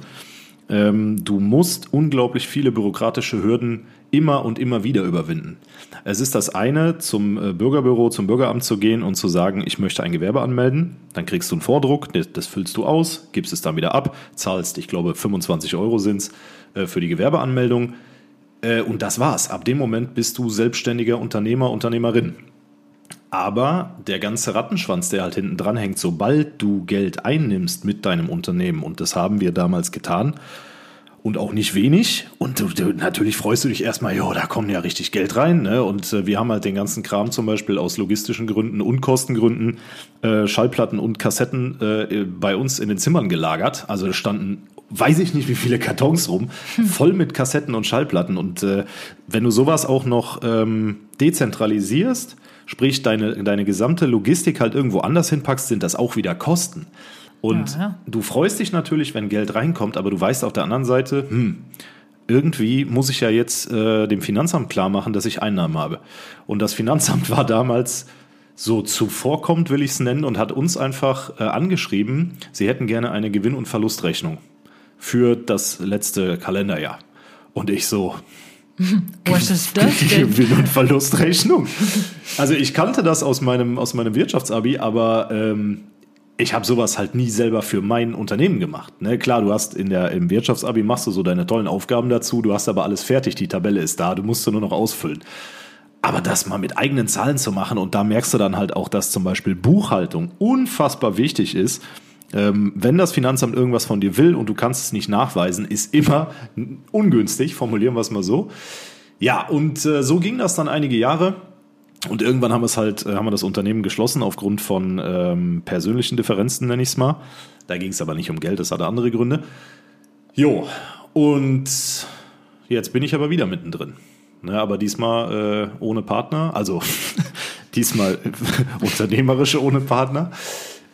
Ähm, du musst unglaublich viele bürokratische Hürden immer und immer wieder überwinden. Es ist das eine, zum äh, Bürgerbüro, zum Bürgeramt zu gehen und zu sagen, ich möchte ein Gewerbe anmelden. Dann kriegst du einen Vordruck, das, füllst du aus, gibst es dann wieder ab, zahlst, ich glaube, 25 Euro sind's äh, für die Gewerbeanmeldung. Äh, und das war's. Ab dem Moment bist du selbstständiger Unternehmer, Unternehmerin. Aber der ganze Rattenschwanz, der halt hinten dran hängt, sobald du Geld einnimmst mit deinem Unternehmen, und das haben wir damals getan, und auch nicht wenig. Und du, du, natürlich freust du dich erstmal, jo, da kommt ja richtig Geld rein. Ne? Und äh, wir haben halt den ganzen Kram zum Beispiel aus logistischen Gründen und Kostengründen äh, Schallplatten und Kassetten äh, bei uns in den Zimmern gelagert. Also da standen weiß ich nicht, wie viele Kartons rum, voll mit Kassetten und Schallplatten. Und äh, wenn du sowas auch noch ähm, dezentralisierst, sprich deine, deine gesamte Logistik halt irgendwo anders hinpackst, sind das auch wieder Kosten. Und Ja, ja. du freust dich natürlich, wenn Geld reinkommt, aber du weißt auf der anderen Seite, hm, irgendwie muss ich ja jetzt äh, dem Finanzamt klar machen, dass ich Einnahmen habe. Und das Finanzamt war damals so zuvorkommt, will ich es nennen, und hat uns einfach äh, angeschrieben, sie hätten gerne eine Gewinn- und Verlustrechnung für das letzte Kalenderjahr. Und ich so, Was ist das denn? Gewinn- und Verlustrechnung. Also ich kannte das aus meinem, aus meinem Wirtschaftsabi, aber ähm, ich habe sowas halt nie selber für mein Unternehmen gemacht. Ne? Klar, du hast in der, im Wirtschaftsabi machst du so deine tollen Aufgaben dazu, du hast aber alles fertig, die Tabelle ist da, du musst sie nur noch ausfüllen. Aber das mal mit eigenen Zahlen zu machen und da merkst du dann halt auch, dass zum Beispiel Buchhaltung unfassbar wichtig ist. Ähm, wenn das Finanzamt irgendwas von dir will und du kannst es nicht nachweisen, ist immer ungünstig, formulieren wir es mal so. Ja, und äh, so ging das dann einige Jahre. Und irgendwann haben wir es halt, äh, haben wir das Unternehmen geschlossen aufgrund von ähm, persönlichen Differenzen, nenne ich es mal. Da ging es aber nicht um Geld, das hatte andere Gründe. Jo, und jetzt bin ich aber wieder mittendrin. Ne, aber diesmal äh, ohne Partner, also diesmal unternehmerische ohne Partner.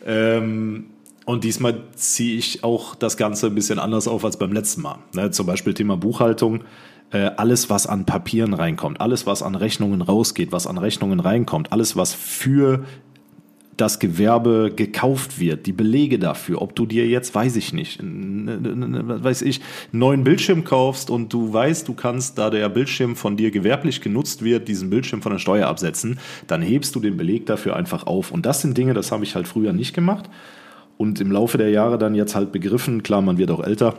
Ähm, und diesmal ziehe ich auch das Ganze ein bisschen anders auf als beim letzten Mal. Ne, zum Beispiel Thema Buchhaltung. Äh, alles, was an Papieren reinkommt, alles, was an Rechnungen rausgeht, was an Rechnungen reinkommt, alles, was für das Gewerbe gekauft wird, die Belege dafür, ob du dir jetzt, weiß ich nicht, weiß ich, einen neuen Bildschirm kaufst und du weißt, du kannst, da der Bildschirm von dir gewerblich genutzt wird, diesen Bildschirm von der Steuer absetzen, dann hebst du den Beleg dafür einfach auf. Und das sind Dinge, das habe ich halt früher nicht gemacht und im Laufe der Jahre dann jetzt halt begriffen, klar, man wird auch älter,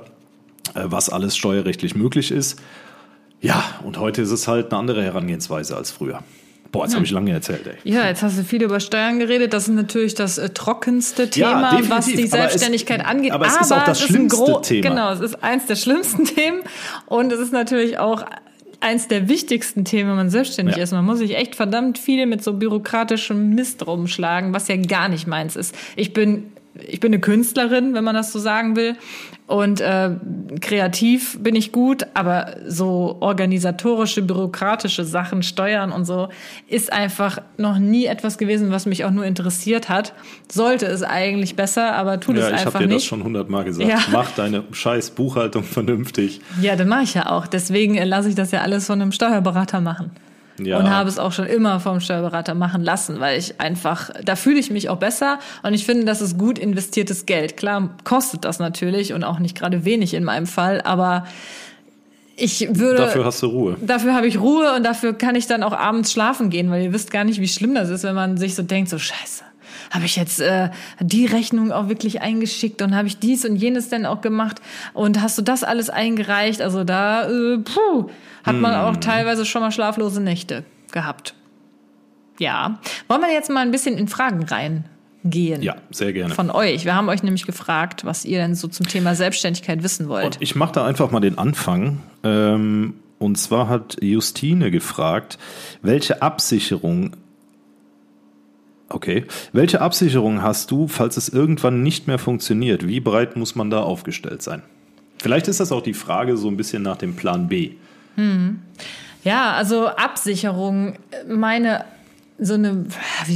äh, was alles steuerrechtlich möglich ist. Ja, und heute ist es halt eine andere Herangehensweise als früher. Boah, jetzt habe ich lange erzählt, ey. Ja, jetzt hast du viel über Steuern geredet. Das ist natürlich das äh, trockenste Thema, definitiv. was die Aber es- Selbstständigkeit angeht. aber es ist auch das schlimmste Thema. Genau, es ist eins der schlimmsten Themen und es ist natürlich auch eins der wichtigsten Themen, wenn man selbstständig Ja. ist. Man muss sich echt verdammt viel mit so bürokratischem Mist rumschlagen, was ja gar nicht meins ist. Ich bin ich bin eine Künstlerin, wenn man das so sagen will. Und äh, kreativ bin ich gut, aber so organisatorische, bürokratische Sachen, Steuern und so, ist einfach noch nie etwas gewesen, was mich auch nur interessiert hat. Sollte es eigentlich besser, aber tut Ja, es ich einfach habe dir das nicht. schon hundertmal gesagt. Ja. Mach deine scheiß Buchhaltung vernünftig. Ja, das mache ich ja auch. Deswegen äh, lasse ich das ja alles von einem Steuerberater machen. Ja. Und habe es auch schon immer vom Steuerberater machen lassen, weil ich einfach, da fühle ich mich auch besser und ich finde, das ist gut investiertes Geld. Klar kostet das natürlich und auch nicht gerade wenig in meinem Fall, aber ich würde. Dafür hast du Ruhe. Dafür habe ich Ruhe und dafür kann ich dann auch abends schlafen gehen, weil ihr wisst gar nicht, wie schlimm das ist, wenn man sich so denkt, so scheiße. Habe ich jetzt äh, die Rechnung auch wirklich eingeschickt und habe ich dies und jenes denn auch gemacht und hast du das alles eingereicht? Also da äh, puh, hat man auch Hm. teilweise schon mal schlaflose Nächte gehabt. Ja, wollen wir jetzt mal ein bisschen in Fragen reingehen? Ja, sehr gerne. Von euch. Wir haben euch nämlich gefragt, was ihr denn so zum Thema Selbstständigkeit wissen wollt. Und ich mache da einfach mal den Anfang. Ähm, und zwar hat Justine gefragt, welche Absicherung Okay. Welche Absicherung hast du, falls es irgendwann nicht mehr funktioniert? Wie breit muss man da aufgestellt sein? Vielleicht ist das auch die Frage so ein bisschen nach dem Plan B. Ja, also Absicherung, meine, so eine,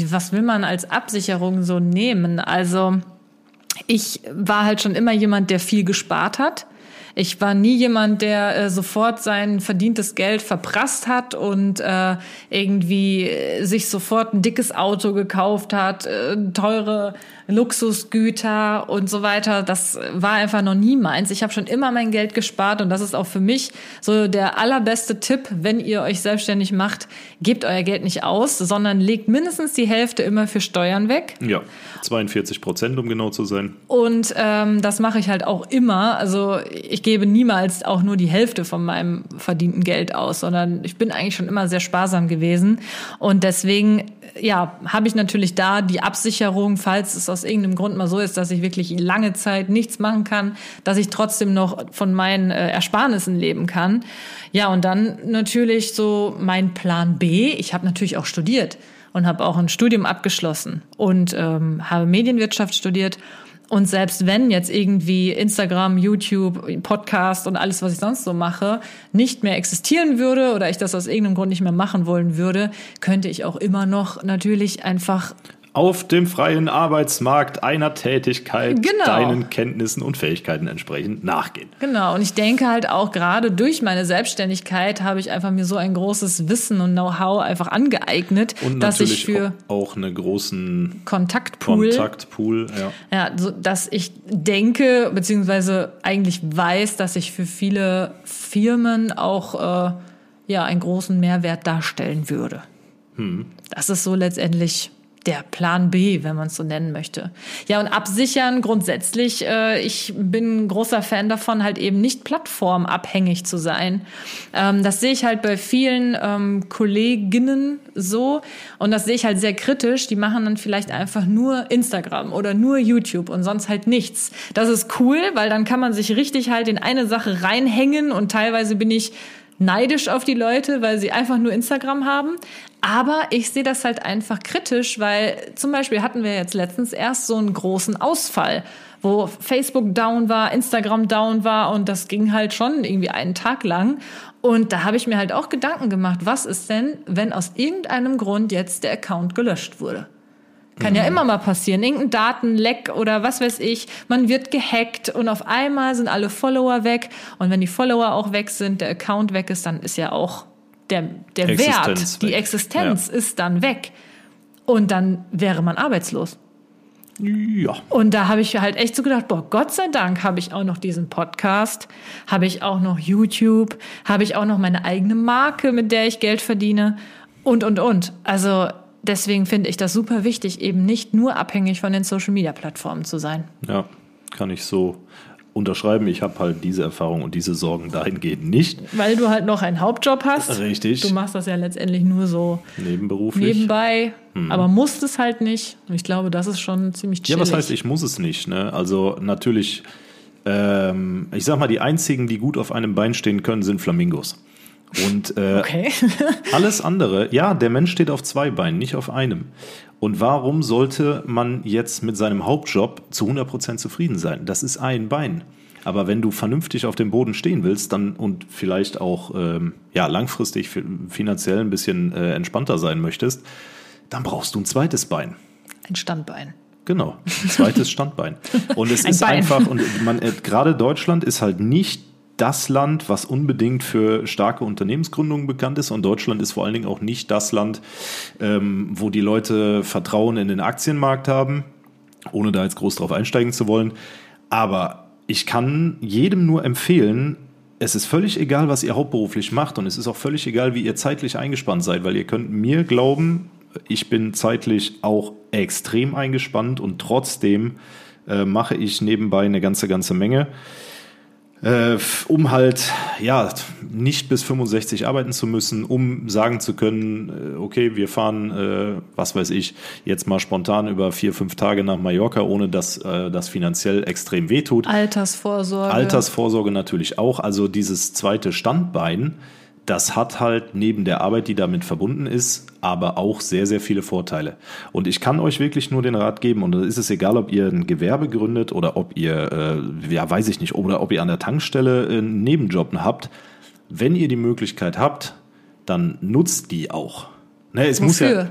was will man als Absicherung so nehmen? Also ich war halt schon immer jemand, der viel gespart hat. Ich war nie jemand, der äh, sofort sein verdientes Geld verprasst hat und äh, irgendwie sich sofort ein dickes Auto gekauft hat, äh, teure Luxusgüter und so weiter. Das war einfach noch nie meins. Ich habe schon immer mein Geld gespart und das ist auch für mich so der allerbeste Tipp, wenn ihr euch selbstständig macht. Gebt euer Geld nicht aus, sondern legt mindestens die Hälfte immer für Steuern weg. Ja, 42 Prozent, um genau zu sein. Und ähm, das mache ich halt auch immer. Also ich gebe niemals auch nur die Hälfte von meinem verdienten Geld aus, sondern ich bin eigentlich schon immer sehr sparsam gewesen. Und deswegen, ja, habe ich natürlich da die Absicherung, falls es aus irgendeinem Grund mal so ist, dass ich wirklich lange Zeit nichts machen kann, dass ich trotzdem noch von meinen äh, Ersparnissen leben kann. Ja, und dann natürlich so mein Plan B. Ich habe natürlich auch studiert und habe auch ein Studium abgeschlossen und ähm, habe Medienwirtschaft studiert. Und selbst wenn jetzt irgendwie Instagram, YouTube, Podcast und alles, was ich sonst so mache, nicht mehr existieren würde oder ich das aus irgendeinem Grund nicht mehr machen wollen würde, könnte ich auch immer noch natürlich einfach auf dem freien Arbeitsmarkt einer Tätigkeit Genau. deinen Kenntnissen und Fähigkeiten entsprechend nachgehen. Genau, und ich denke halt auch gerade durch meine Selbstständigkeit habe ich einfach mir so ein großes Wissen und Know-how einfach angeeignet, Und dass ich für auch einen großen Kontaktpool, Kontaktpool. Ja. ja, so, dass ich denke, beziehungsweise eigentlich weiß, dass ich für viele Firmen auch äh, ja einen großen Mehrwert darstellen würde. Das ist so letztendlich der Plan B, wenn man es so nennen möchte. Ja, und absichern grundsätzlich, äh, ich bin großer Fan davon, halt eben nicht plattformabhängig zu sein. Ähm, das sehe ich halt bei vielen ähm, Kolleginnen so und das sehe ich halt sehr kritisch. Die machen dann vielleicht einfach nur Instagram oder nur YouTube und sonst halt nichts. Das ist cool, weil dann kann man sich richtig halt in eine Sache reinhängen und teilweise bin ich neidisch auf die Leute, weil sie einfach nur Instagram haben. Aber ich sehe das halt einfach kritisch, weil zum Beispiel hatten wir jetzt letztens erst so einen großen Ausfall, wo Facebook down war, Instagram down war und das ging halt schon irgendwie einen Tag lang. Und da habe ich mir halt auch Gedanken gemacht, was ist denn, wenn aus irgendeinem Grund jetzt der Account gelöscht wurde? Kann ja immer mal passieren. Irgendein Datenleck oder was weiß ich. Man wird gehackt und auf einmal sind alle Follower weg. Und wenn die Follower auch weg sind, der Account weg ist, dann ist ja auch der, der Existenz Wert, die weg. Existenz ist dann weg. Und dann wäre man arbeitslos. ja. Und da habe ich halt echt so gedacht, boah, Gott sei Dank habe ich auch noch diesen Podcast, habe ich auch noch YouTube, habe ich auch noch meine eigene Marke, mit der ich Geld verdiene und, und, und. Also deswegen finde ich das super wichtig, eben nicht nur abhängig von den Social-Media-Plattformen zu sein. Ja, kann ich so unterschreiben. Ich habe halt diese Erfahrung und diese Sorgen dahingehend nicht. Weil du halt noch einen Hauptjob hast. Richtig. Du machst das ja letztendlich nur so Nebenberuflich. nebenbei, aber musst es halt nicht. Und ich glaube, das ist schon ziemlich chillig. Ja, was heißt, ich muss es nicht. Ne? Also natürlich, ähm, ich sag mal, die einzigen, die gut auf einem Bein stehen können, sind Flamingos. Und äh, Okay. alles andere, ja, der Mensch steht auf zwei Beinen, nicht auf einem. Und warum sollte man jetzt mit seinem Hauptjob zu 100% zufrieden sein? Das ist ein Bein. Aber wenn du vernünftig auf dem Boden stehen willst, dann und vielleicht auch ähm, ja, langfristig fi- finanziell ein bisschen äh, entspannter sein möchtest, dann brauchst du ein zweites Bein. Ein Standbein. Genau, ein zweites Standbein. Und es Ein ist Bein. einfach, und man, äh, gerade Deutschland ist halt nicht das Land, was unbedingt für starke Unternehmensgründungen bekannt ist. Und Deutschland ist vor allen Dingen auch nicht das Land, ähm, wo die Leute Vertrauen in den Aktienmarkt haben, ohne da jetzt groß drauf einsteigen zu wollen. Aber ich kann jedem nur empfehlen, es ist völlig egal, was ihr hauptberuflich macht und es ist auch völlig egal, wie ihr zeitlich eingespannt seid, weil ihr könnt mir glauben, ich bin zeitlich auch extrem eingespannt und trotzdem äh, mache ich nebenbei eine ganze, ganze Menge, äh, um halt ja nicht bis 65 arbeiten zu müssen, um sagen zu können, äh, okay, wir fahren, äh, was weiß ich, jetzt mal spontan über vier, fünf Tage nach Mallorca, ohne dass äh, das finanziell extrem wehtut. Altersvorsorge. Altersvorsorge natürlich auch. Also dieses zweite Standbein, das hat halt neben der Arbeit, die damit verbunden ist, aber auch sehr, sehr viele Vorteile. Und ich kann euch wirklich nur den Rat geben, und da ist es egal, ob ihr ein Gewerbe gründet oder ob ihr, äh, ja, weiß ich nicht, oder ob ihr an der Tankstelle einen Nebenjob habt. Wenn ihr die Möglichkeit habt, dann nutzt die auch. Ne, es muss ja, Wofür?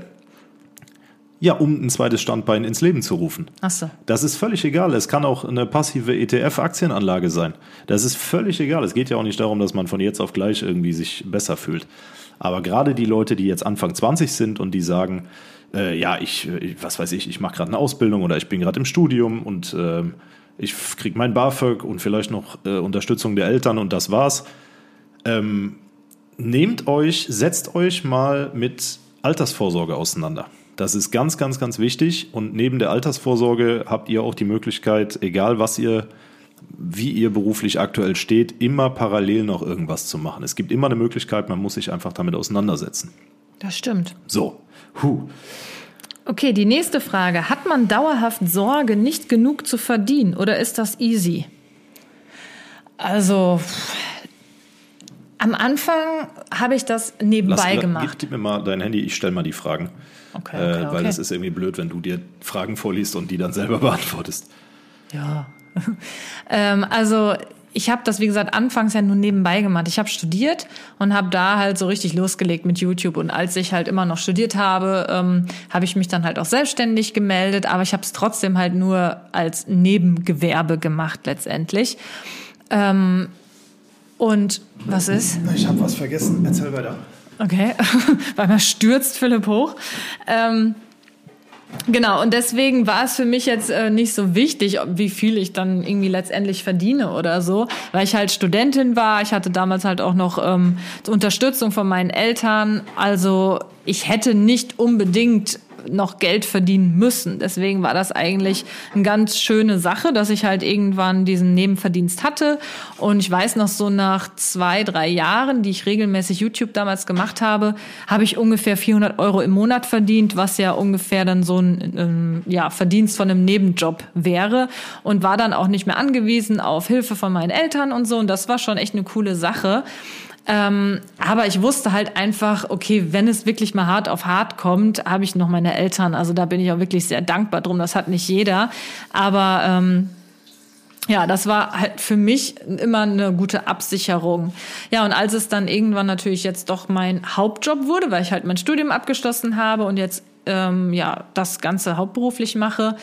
Ja, um ein zweites Standbein ins Leben zu rufen. Ach so. Das ist völlig egal. Es kann auch eine passive ETF-Aktienanlage sein. Das ist völlig egal. Es geht ja auch nicht darum, dass man von jetzt auf gleich irgendwie sich besser fühlt. Aber gerade die Leute, die jetzt Anfang 20 sind und die sagen, äh, ja, ich, äh, was weiß ich, ich mache gerade eine Ausbildung oder ich bin gerade im Studium und äh, ich krieg mein BAföG und vielleicht noch äh, Unterstützung der Eltern und das war's. Ähm, nehmt euch, setzt euch mal mit Altersvorsorge auseinander. Das ist ganz, ganz, ganz wichtig. Und neben der Altersvorsorge habt ihr auch die Möglichkeit, egal was ihr, wie ihr beruflich aktuell steht, immer parallel noch irgendwas zu machen. Es gibt immer eine Möglichkeit, man muss sich einfach damit auseinandersetzen. Das stimmt. So, huh. Okay, die nächste Frage. Hat man dauerhaft Sorge, nicht genug zu verdienen oder ist das easy? Also, am Anfang habe ich das nebenbei Lass- gemacht. Gib, gib mir mal dein Handy, ich stelle mal die Fragen. Okay, äh, okay, Weil okay. es ist irgendwie blöd, wenn du dir Fragen vorliest und die dann selber beantwortest. Ja. ähm, also ich habe das, wie gesagt, anfangs ja nur nebenbei gemacht. Ich habe studiert und habe da halt so richtig losgelegt mit YouTube. Und als ich halt immer noch studiert habe, ähm, habe ich mich dann halt auch selbstständig gemeldet. Aber ich habe es trotzdem halt nur als Nebengewerbe gemacht letztendlich. Ähm, und was ist? Ich habe was vergessen. Erzähl weiter. Okay, weil man stürzt Philipp hoch. Ähm, Genau, und deswegen war es für mich jetzt äh, nicht so wichtig, wie viel ich dann irgendwie letztendlich verdiene oder so, weil ich halt Studentin war. Ich hatte damals halt auch noch ähm, Unterstützung von meinen Eltern. Also ich hätte nicht unbedingt noch Geld verdienen müssen. Deswegen war das eigentlich eine ganz schöne Sache, dass ich halt irgendwann diesen Nebenverdienst hatte. Und ich weiß noch so nach zwei, drei Jahren, die ich regelmäßig YouTube damals gemacht habe, habe ich ungefähr 400 Euro im Monat verdient, was ja ungefähr dann so ein ähm, ja, Verdienst von einem Nebenjob wäre. Und war dann auch nicht mehr angewiesen auf Hilfe von meinen Eltern und so. Und das war schon echt eine coole Sache. Ähm, aber ich wusste halt einfach, okay, wenn es wirklich mal hart auf hart kommt, habe ich noch meine Eltern. Also da bin ich auch wirklich sehr dankbar drum. Das hat nicht jeder. Aber ähm, ja, das war halt für mich immer eine gute Absicherung. Ja, und als es dann irgendwann natürlich jetzt doch mein Hauptjob wurde, weil ich halt mein Studium abgeschlossen habe und jetzt ähm, ja das Ganze hauptberuflich mache,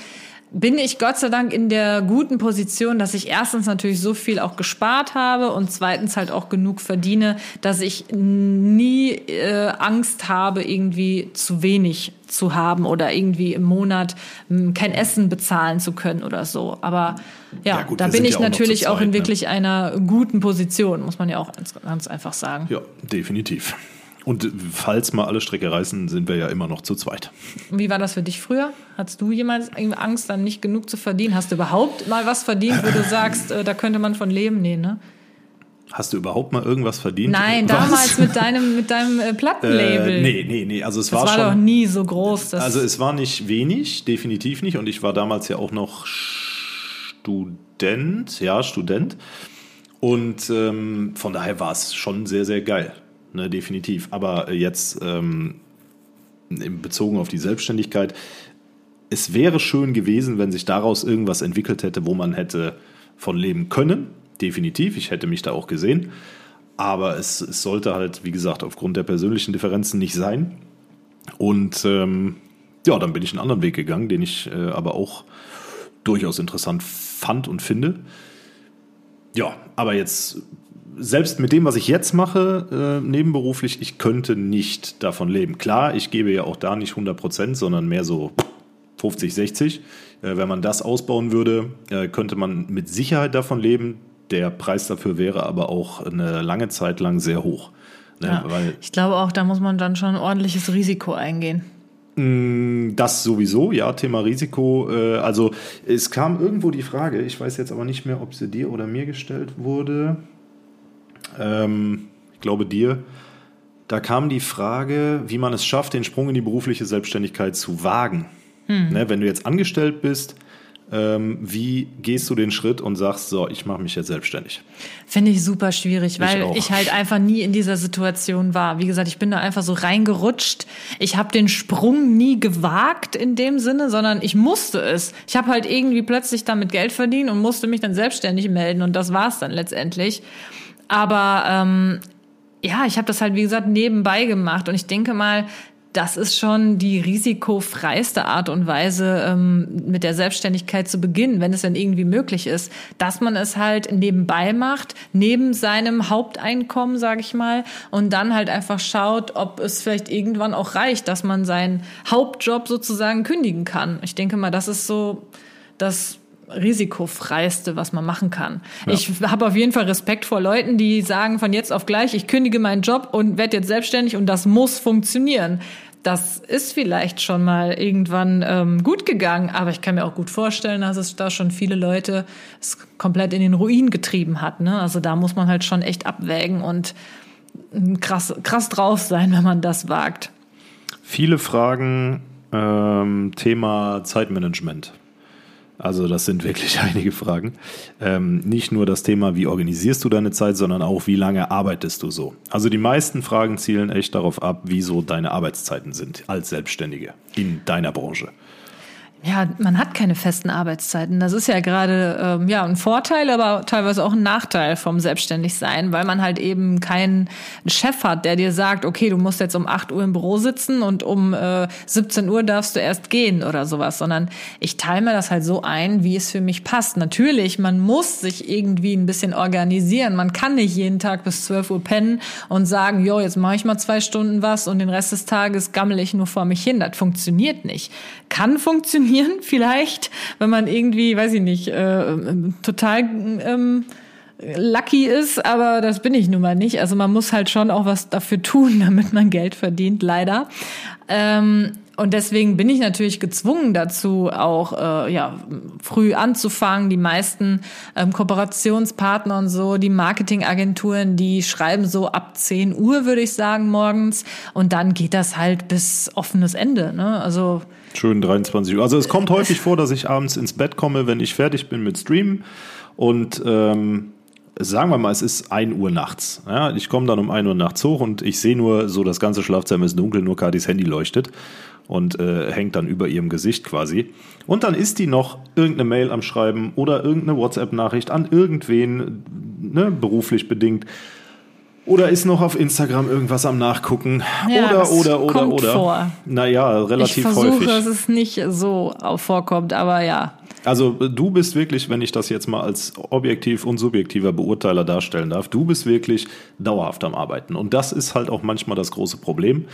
bin ich Gott sei Dank in der guten Position, dass ich erstens natürlich so viel auch gespart habe und zweitens halt auch genug verdiene, dass ich nie äh, Angst habe, irgendwie zu wenig zu haben oder irgendwie im Monat mh, hm, kein Essen bezahlen zu können oder so. Aber ja, ja gut, da bin ich ja natürlich auch, zweit, auch in ne? wirklich ne? einer guten Position, muss man ja auch ganz, ganz einfach sagen. Ja, definitiv. Und falls mal alle Strecke reißen, sind wir ja immer noch zu zweit. Wie war das für dich früher? Hattest du jemals Angst, dann nicht genug zu verdienen? Hast du überhaupt mal was verdient, wo du sagst, äh, da könnte man von leben? Nee, ne? Hast du überhaupt mal irgendwas verdient? Nein, was? damals mit deinem, mit deinem äh, Plattenlabel. Äh, nee, nee, nee. Also es das war, war schon, doch nie so groß. also es war nicht wenig, definitiv nicht. Und ich war damals ja auch noch Student, ja, Student. Und ähm, von daher war es schon sehr, sehr geil ne, definitiv. Aber jetzt ähm, bezogen auf die Selbstständigkeit, es wäre schön gewesen, wenn sich daraus irgendwas entwickelt hätte, wo man hätte von leben können. Definitiv, ich hätte mich da auch gesehen. Aber es, es sollte halt, wie gesagt, aufgrund der persönlichen Differenzen nicht sein. Und ähm, ja, dann bin ich einen anderen Weg gegangen, den ich äh, aber auch durchaus interessant fand und finde. Ja, aber jetzt selbst mit dem, was ich jetzt mache, äh, nebenberuflich, ich könnte nicht davon leben. Klar, ich gebe ja auch da nicht 100 Prozent, sondern mehr so 50, 60. Äh, wenn man das ausbauen würde, äh, könnte man mit Sicherheit davon leben. Der Preis dafür wäre aber auch eine lange Zeit lang sehr hoch. Ne? Ja, Weil, ich glaube auch, da muss man dann schon ein ordentliches Risiko eingehen. Mm, das sowieso, ja, Thema Risiko. Äh, also es kam irgendwo die Frage, ich weiß jetzt aber nicht mehr, ob sie dir oder mir gestellt wurde ähm, ich glaube dir, da kam die Frage, wie man es schafft, den Sprung in die berufliche Selbstständigkeit zu wagen. Hm. Ne, wenn du jetzt angestellt bist, ähm, wie gehst du den Schritt und sagst, so, ich mache mich jetzt selbstständig? Finde ich super schwierig, weil ich, ich, halt einfach nie in dieser Situation war. Wie gesagt, ich bin da einfach so reingerutscht. Ich habe den Sprung nie gewagt in dem Sinne, sondern ich musste es. Ich habe halt irgendwie plötzlich damit Geld verdient und musste mich dann selbstständig melden und das war's dann letztendlich. Aber ähm, ja, ich habe das halt, wie gesagt, nebenbei gemacht. Und ich denke mal, das ist schon die risikofreiste Art und Weise, ähm, mit der Selbstständigkeit zu beginnen, wenn es denn irgendwie möglich ist, dass man es halt nebenbei macht, neben seinem Haupteinkommen, sage ich mal, und dann halt einfach schaut, ob es vielleicht irgendwann auch reicht, dass man seinen Hauptjob sozusagen kündigen kann. Ich denke mal, das ist so das risikofreiste, was man machen kann. Ja. Ich habe auf jeden Fall Respekt vor Leuten, die sagen von jetzt auf gleich, ich kündige meinen Job und werde jetzt selbstständig und das muss funktionieren. Das ist vielleicht schon mal irgendwann ähm, gut gegangen, aber ich kann mir auch gut vorstellen, dass es da schon viele Leute es komplett in den Ruin getrieben hat. Ne? Also da muss man halt schon echt abwägen und krass, krass drauf sein, wenn man das wagt. Viele Fragen ähm, Thema Zeitmanagement. Also das sind wirklich einige Fragen. Ähm, nicht nur das Thema, wie organisierst du deine Zeit, sondern auch, wie lange arbeitest du so. Also die meisten Fragen zielen echt darauf ab, wie so deine Arbeitszeiten sind als Selbstständige in deiner Branche. Ja, man hat keine festen Arbeitszeiten. Das ist ja gerade ähm, ja ein Vorteil, aber teilweise auch ein Nachteil vom Selbstständigsein, weil man halt eben keinen Chef hat, der dir sagt, okay, du musst jetzt um 8 Uhr im Büro sitzen und um äh, 17 Uhr darfst du erst gehen oder sowas, sondern ich teile mir das halt so ein, wie es für mich passt. Natürlich, man muss sich irgendwie ein bisschen organisieren. Man kann nicht jeden Tag bis 12 Uhr pennen und sagen, jo, jetzt mache ich mal zwei Stunden was und den Rest des Tages gammel ich nur vor mich hin. Das funktioniert nicht. Kann funktionieren funktionieren, vielleicht, wenn man irgendwie, weiß ich nicht, äh, total ähm, lucky ist, aber das bin ich nun mal nicht. Also man muss halt schon auch was dafür tun, damit man Geld verdient, leider. Ähm, und deswegen bin ich natürlich gezwungen dazu, auch äh, ja früh anzufangen. Die meisten ähm, Kooperationspartner und so, die Marketingagenturen, die schreiben so ab 10 Uhr, würde ich sagen, morgens. Und dann geht das halt bis offenes Ende. Ne? Also Schön 23 Uhr. Also es kommt häufig vor, dass ich abends ins Bett komme, wenn ich fertig bin mit Streamen und ähm, sagen wir mal, es ist 1 Uhr nachts. Ja, ich komme dann um 1 Uhr nachts hoch und ich sehe nur, so das ganze Schlafzimmer ist dunkel, nur Kadis Handy leuchtet und äh, hängt dann über ihrem Gesicht quasi. Und dann ist die noch irgendeine Mail am Schreiben oder irgendeine WhatsApp-Nachricht an irgendwen, ne, beruflich bedingt. Oder ist noch auf Instagram irgendwas am Nachgucken? Ja, oder, oder, oder, kommt oder. vor. Naja, relativ ich versuche, häufig. dass es nicht so vorkommt, aber ja. Also du bist wirklich, wenn ich das jetzt mal als objektiv und subjektiver Beurteiler darstellen darf, du bist wirklich dauerhaft am Arbeiten. Und das ist halt auch manchmal das große Problem,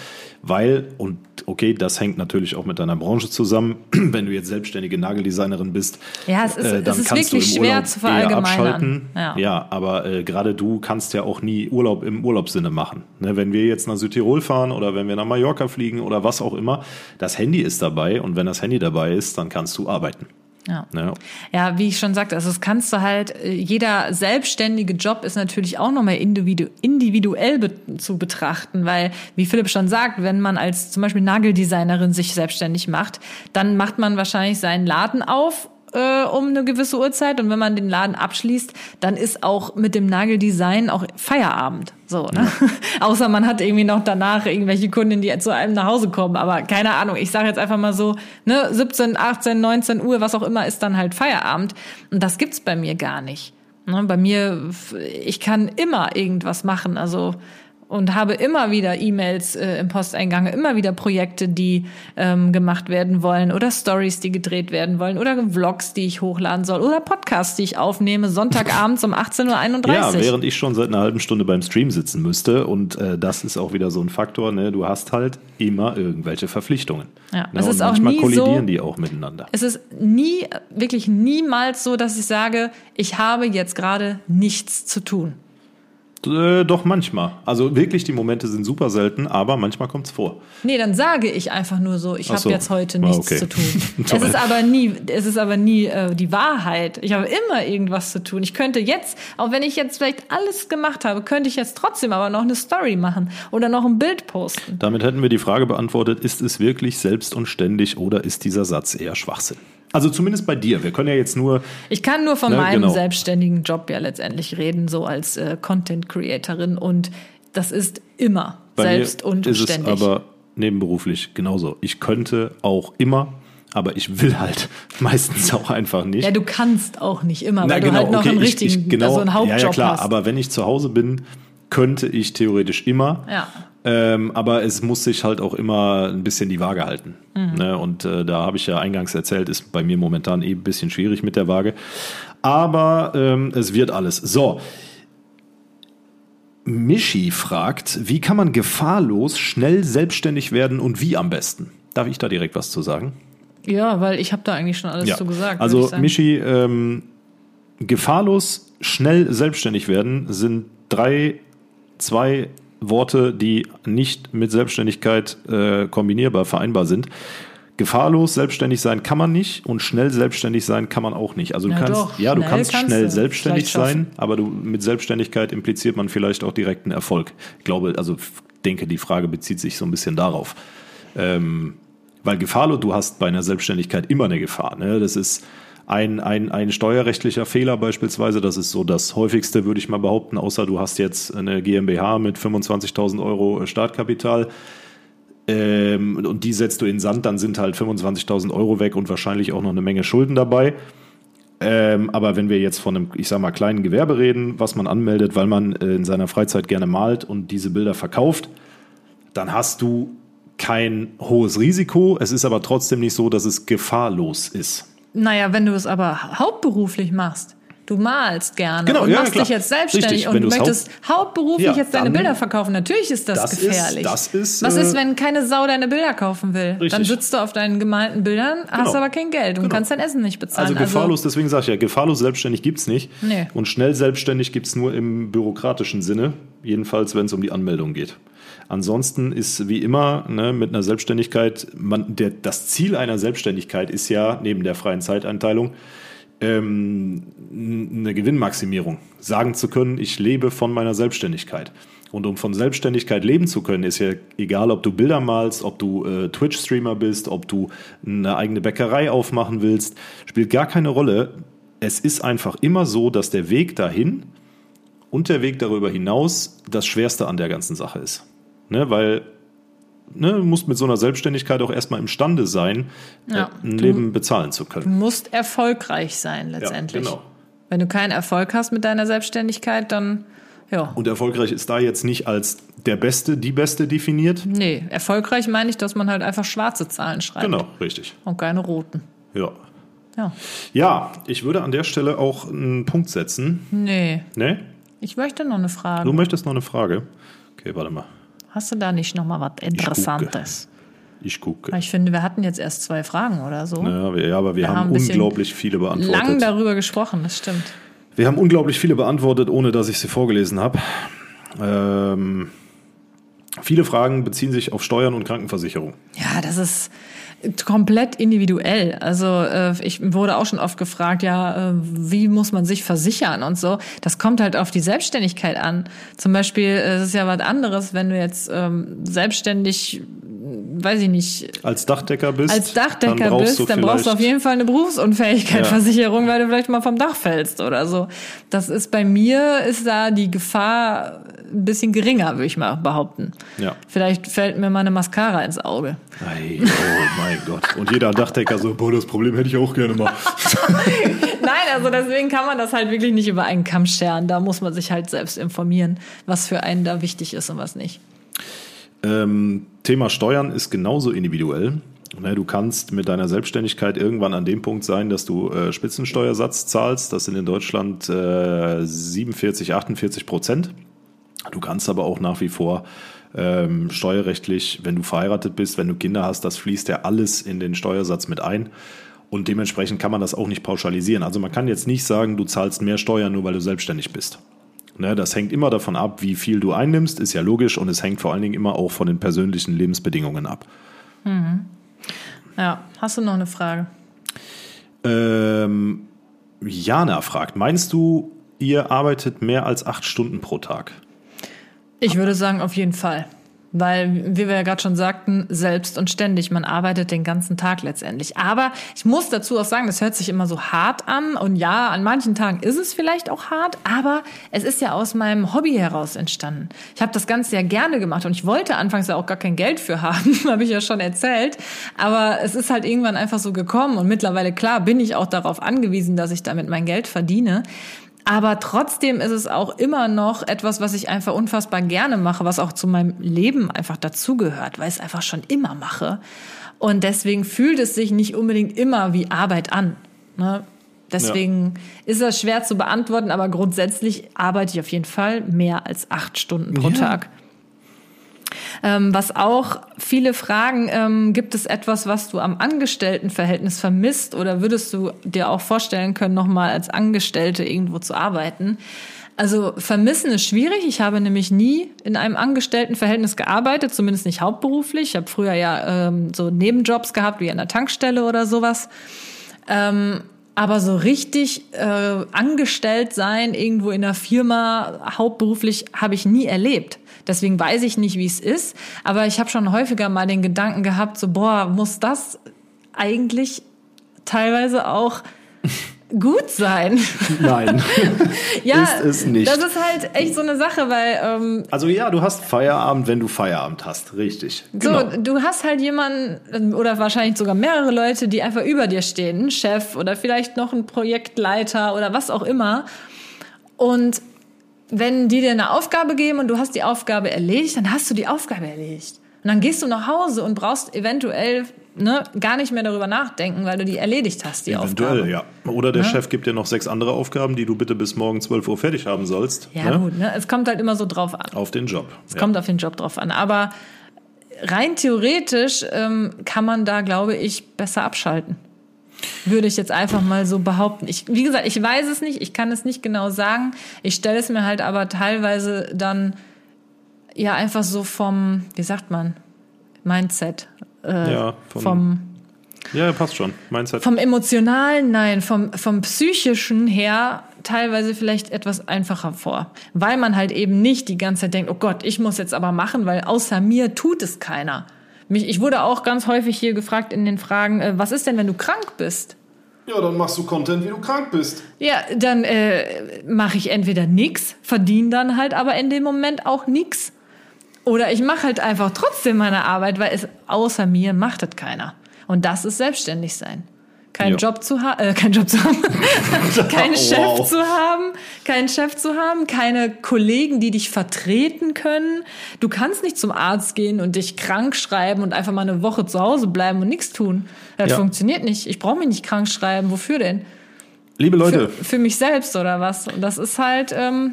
weil, und okay, das hängt natürlich auch mit deiner Branche zusammen, wenn du jetzt selbstständige Nageldesignerin bist, Ja, es ist, äh, dann es ist kannst wirklich du im schwer Urlaub zu verallgemeinern. abschalten. Ja. ja, aber äh, gerade du kannst ja auch nie Urlaub im Urlaubssinne machen. Ne, wenn wir jetzt nach Südtirol fahren oder wenn wir nach Mallorca fliegen oder was auch immer, das Handy ist dabei und wenn das Handy dabei ist, dann kannst du arbeiten. Ja. Ne? Ja, wie ich schon sagte, also das kannst du halt, äh, jeder selbstständige Job ist natürlich auch nochmal individu individuell be zu betrachten, weil, wie Philipp schon sagt, wenn man als zum Beispiel Nageldesignerin sich selbstständig macht, dann macht man wahrscheinlich seinen Laden auf äh, um eine gewisse Uhrzeit und wenn man den Laden abschließt, dann ist auch mit dem Nageldesign auch Feierabend. So, ne? Außer man hat irgendwie noch danach irgendwelche Kunden, die zu einem nach Hause kommen. Aber keine Ahnung, ich sage jetzt einfach mal so, ne, 17, 18, 19 Uhr, was auch immer, ist dann halt Feierabend. Und das gibt's bei mir gar nicht. Ne, bei mir, ich kann immer irgendwas machen. Also und habe immer wieder E-Mails äh, im Posteingang, immer wieder Projekte, die ähm, gemacht werden wollen oder Stories, die gedreht werden wollen oder Vlogs, die ich hochladen soll oder Podcasts, die ich aufnehme, Sonntagabends um 18.31 Uhr. Ja, während ich schon seit einer halben Stunde beim Stream sitzen müsste. Und äh, das ist auch wieder so ein Faktor. Ne? Du hast halt immer irgendwelche Verpflichtungen. Ja, ne? es und ist auch manchmal nie kollidieren so- die auch miteinander. Es ist nie, wirklich niemals so, dass ich sage, ich habe jetzt gerade nichts zu tun. Äh, doch manchmal. Also wirklich, die Momente sind super selten, aber manchmal kommt's vor. Nee, dann sage ich einfach nur so, ich habe so. jetzt heute Ah, nichts okay. zu tun. es ist aber nie, es ist aber nie äh, die Wahrheit. Ich habe immer irgendwas zu tun. Ich könnte jetzt, auch wenn ich jetzt vielleicht alles gemacht habe, könnte ich jetzt trotzdem aber noch eine Story machen oder noch ein Bild posten. Damit hätten wir die Frage beantwortet, ist es wirklich selbst und ständig oder ist dieser Satz eher Schwachsinn? Also zumindest bei dir. Wir können ja jetzt nur, Ich kann nur von Ne, meinem genau. selbstständigen Job ja letztendlich reden, so als äh, Content Creatorin und das ist immer bei selbst mir und ist ständig. es aber nebenberuflich genauso. Ich könnte auch immer, aber ich will halt meistens auch einfach nicht. ja, du kannst auch nicht immer, Na, weil genau, du halt noch okay, einen ich- richtigen, ich, genau, also einen Hauptjob ja, ja, klar, hast. aber wenn ich zu Hause bin, könnte ich theoretisch immer. Ja. Ähm, aber es muss sich halt auch immer ein bisschen die Waage halten. Mhm. Ne? Und äh, da habe ich ja eingangs erzählt, ist bei mir momentan eben ein bisschen schwierig mit der Waage. Aber ähm, es wird alles. So. Michi fragt, wie kann man gefahrlos schnell selbstständig werden und wie am besten? Darf ich da direkt was zu sagen? Ja, weil ich habe da eigentlich schon alles Ja. zu gesagt. Also. Michi, ähm, gefahrlos schnell selbstständig werden sind drei, zwei Worte, die nicht mit Selbstständigkeit äh, kombinierbar, vereinbar sind. Gefahrlos selbstständig sein kann man nicht und schnell selbstständig sein kann man auch nicht. Also du Na kannst, doch, ja, du schnell kannst kannst schnell du selbstständig sein, aber du mit Selbstständigkeit impliziert man vielleicht auch direkten Erfolg. Ich glaube, also denke, die Frage bezieht sich so ein bisschen darauf. Ähm, weil gefahrlos, du hast bei einer Selbstständigkeit immer eine Gefahr. Ne? Das ist ein, ein, ein steuerrechtlicher Fehler beispielsweise. Das ist so das häufigste, würde ich mal behaupten, außer du hast jetzt eine GmbH mit 25.000 Euro Startkapital. ähm, und die setzt du in Sand, dann sind halt 25.000 Euro weg und wahrscheinlich auch noch eine Menge Schulden dabei. Ähm, aber wenn wir jetzt von einem, ich sag mal, kleinen Gewerbe reden, was man anmeldet, weil man äh, in seiner Freizeit gerne malt und diese Bilder verkauft, dann hast du kein hohes Risiko. Es ist aber trotzdem nicht so, dass es gefahrlos ist. Naja, wenn du es aber hauptberuflich machst. Du malst gerne Genau, und ja, machst klar. dich jetzt selbstständig Richtig, und du möchtest hauptberuflich Ja, jetzt deine dann- Bilder verkaufen. Natürlich ist das, Das ist- gefährlich. das ist, Was äh, ist, wenn keine Sau deine Bilder kaufen will? Dann Richtig. sitzt du auf deinen gemalten Bildern, hast Genau. aber kein Geld und Genau. kannst dein Essen nicht bezahlen. Also gefahrlos, deswegen sage ich ja, gefahrlos selbstständig gibt's nicht. Nee. Und schnell selbstständig gibt's nur im bürokratischen Sinne, jedenfalls wenn es um die Anmeldung geht. Ansonsten ist wie immer ne, mit einer Selbstständigkeit, man, der, das Ziel einer Selbstständigkeit ist ja neben der freien Zeiteinteilung ähm, eine Gewinnmaximierung. Sagen zu können, ich lebe von meiner Selbstständigkeit. Und um von Selbstständigkeit leben zu können, ist ja egal, ob du Bilder malst, ob du äh, Twitch-Streamer bist, ob du eine eigene Bäckerei aufmachen willst, spielt gar keine Rolle. Es ist einfach immer so, dass der Weg dahin und der Weg darüber hinaus das Schwerste an der ganzen Sache ist. Ne, weil ne, du musst mit so einer Selbstständigkeit auch erstmal imstande sein, Ja, äh, ein du- Leben bezahlen zu Du können. musst erfolgreich sein letztendlich. genau. Wenn du keinen Erfolg hast mit deiner Selbstständigkeit, dann ja. Und erfolgreich ist da jetzt nicht als der Beste, die Beste definiert. Nee, erfolgreich meine ich, dass man halt einfach schwarze Zahlen schreibt. Genau, richtig. Und keine roten. Ja. Ja. Ja, ich würde an der Stelle auch einen Punkt setzen. Nee. Ne? Ich möchte noch eine Frage. Du möchtest noch eine Frage? Okay, warte mal. Hast du da nicht noch mal was Interessantes? Ich gucke. Ich finde, wir hatten jetzt erst zwei Fragen oder so. Ja, wir, ja, aber wir, Wir haben haben unglaublich viele beantwortet. Lang darüber gesprochen, das stimmt. Wir haben unglaublich viele beantwortet, ohne dass ich sie vorgelesen habe. Ähm, viele Fragen beziehen sich auf Steuern und Krankenversicherung. Ja, das ist komplett individuell. Also äh, ich wurde auch schon oft gefragt, ja, äh, wie muss man sich versichern und so. Das kommt halt auf die Selbstständigkeit an. Zum Beispiel, äh, es ist ja was anderes, wenn du jetzt ähm, selbstständig, weiß ich nicht, Als Dachdecker bist, als Dachdecker dann brauchst bist, du dann brauchst du auf jeden Fall eine Berufsunfähigkeitsversicherung, weil du vielleicht mal vom Dach fällst oder so. Das ist bei mir, ist da die Gefahr ein bisschen geringer, würde ich mal behaupten. Ja. Vielleicht fällt mir mal eine Mascara ins Auge. Ei, oh mein Gott. Und jeder Dachdecker so, boah, das Problem hätte ich auch gerne mal. Nein, also deswegen kann man das halt wirklich nicht über einen Kamm scheren. Da muss man sich halt selbst informieren, was für einen da wichtig ist und was nicht. Ähm, Thema Steuern ist genauso individuell. Ne, Du kannst mit deiner Selbstständigkeit irgendwann an dem Punkt sein, dass du äh, Spitzensteuersatz zahlst. Das sind in Deutschland äh, 47, 48 Prozent. Du kannst aber auch nach wie vor ähm, steuerrechtlich, wenn du verheiratet bist, wenn du Kinder hast, das fließt ja alles in den Steuersatz mit ein. Und dementsprechend kann man das auch nicht pauschalisieren. Also man kann jetzt nicht sagen, du zahlst mehr Steuern, nur weil du selbstständig bist. Ne, das hängt immer davon ab, wie viel du einnimmst, ist ja logisch. Und es hängt vor allen Dingen immer auch von den persönlichen Lebensbedingungen ab. Ja, hast du noch eine Frage? Ähm, Jana fragt, meinst du, ihr arbeitet mehr als acht Stunden pro Tag? Ich würde sagen, auf jeden Fall. Weil, wie wir ja gerade schon sagten, selbst und ständig, man arbeitet den ganzen Tag letztendlich. Aber ich muss dazu auch sagen, das hört sich immer so hart an. Und ja, an manchen Tagen ist es vielleicht auch hart, aber es ist ja aus meinem Hobby heraus entstanden. Ich habe das Ganze ja gerne gemacht und ich wollte anfangs ja auch gar kein Geld für haben, habe ich ja schon erzählt. Aber es ist halt irgendwann einfach so gekommen und mittlerweile, klar, bin ich auch darauf angewiesen, dass ich damit mein Geld verdiene. Aber trotzdem ist es auch immer noch etwas, was ich einfach unfassbar gerne mache, was auch zu meinem Leben einfach dazugehört, weil ich es einfach schon immer mache. Und deswegen fühlt es sich nicht unbedingt immer wie Arbeit an. Ne? Deswegen ist das schwer zu beantworten, aber grundsätzlich arbeite ich auf jeden Fall mehr als acht Stunden pro Ja. Tag. Ähm, was auch viele fragen, ähm, gibt es etwas, was du am Angestelltenverhältnis vermisst oder würdest du dir auch vorstellen können, nochmal als Angestellte irgendwo zu arbeiten? Also vermissen ist schwierig. Ich habe nämlich nie in einem Angestelltenverhältnis gearbeitet, zumindest nicht hauptberuflich. Ich habe früher ja ähm, so Nebenjobs gehabt, wie an der Tankstelle oder sowas. Ähm, aber so richtig äh, angestellt sein irgendwo in einer Firma hauptberuflich habe ich nie erlebt. Deswegen weiß ich nicht, wie es ist. Aber ich habe schon häufiger mal den Gedanken gehabt, so boah, muss das eigentlich teilweise auch gut sein. Nein. ja, Ist es nicht. Das ist halt echt so eine Sache, weil ähm, Also ja, du hast Feierabend, wenn du Feierabend hast. Richtig. so, Genau. du hast halt jemanden oder wahrscheinlich sogar mehrere Leute, die einfach über dir stehen, ein Chef oder vielleicht noch ein Projektleiter oder was auch immer. Und wenn die dir eine Aufgabe geben und du hast die Aufgabe erledigt, dann hast du die Aufgabe erledigt. Und dann gehst du nach Hause und brauchst eventuell ne, gar nicht mehr darüber nachdenken, weil du die erledigt hast, die Eventuell, Aufgabe. ja. Oder der Chef gibt dir noch sechs andere Aufgaben, die du bitte bis morgen 12 Uhr fertig haben sollst. Ja, ne? gut, ne? es kommt halt immer so drauf an. Auf den Job. Es ja. kommt auf den Job drauf an. Aber rein theoretisch ähm, kann man da, glaube ich, besser abschalten. Würde ich jetzt einfach mal so behaupten. Ich, wie gesagt, ich weiß es nicht, ich kann es nicht genau sagen. Ich stelle es mir halt aber teilweise dann ja einfach so vom, wie sagt man, Mindset. Äh, Ja, von- vom, ja, passt schon. Mindset. vom emotionalen, nein, vom, vom psychischen her teilweise vielleicht etwas einfacher vor. Weil man halt eben nicht die ganze Zeit denkt, oh Gott, ich muss jetzt aber machen, weil außer mir tut es keiner. Mich, ich wurde auch ganz häufig hier gefragt in den Fragen, äh, was ist denn, wenn du krank bist? Ja, dann machst du Content, wie du krank bist. Ja, dann äh, mache ich entweder nix, verdiene dann halt aber in dem Moment auch nix. Oder ich mache halt einfach trotzdem meine Arbeit, weil es außer mir macht das keiner. Und das ist selbstständig sein. Keinen Ja. Job zu haben, äh, keinen Job zu haben, keinen Chef Wow. zu haben, keinen Chef zu haben, keine Kollegen, die dich vertreten können. Du kannst nicht zum Arzt gehen und dich krank schreiben und einfach mal eine Woche zu Hause bleiben und nichts tun. Das Ja. funktioniert nicht. Ich brauche mich nicht krank schreiben. Wofür denn? Liebe Leute, für, für mich selbst oder was. Und das ist halt ähm,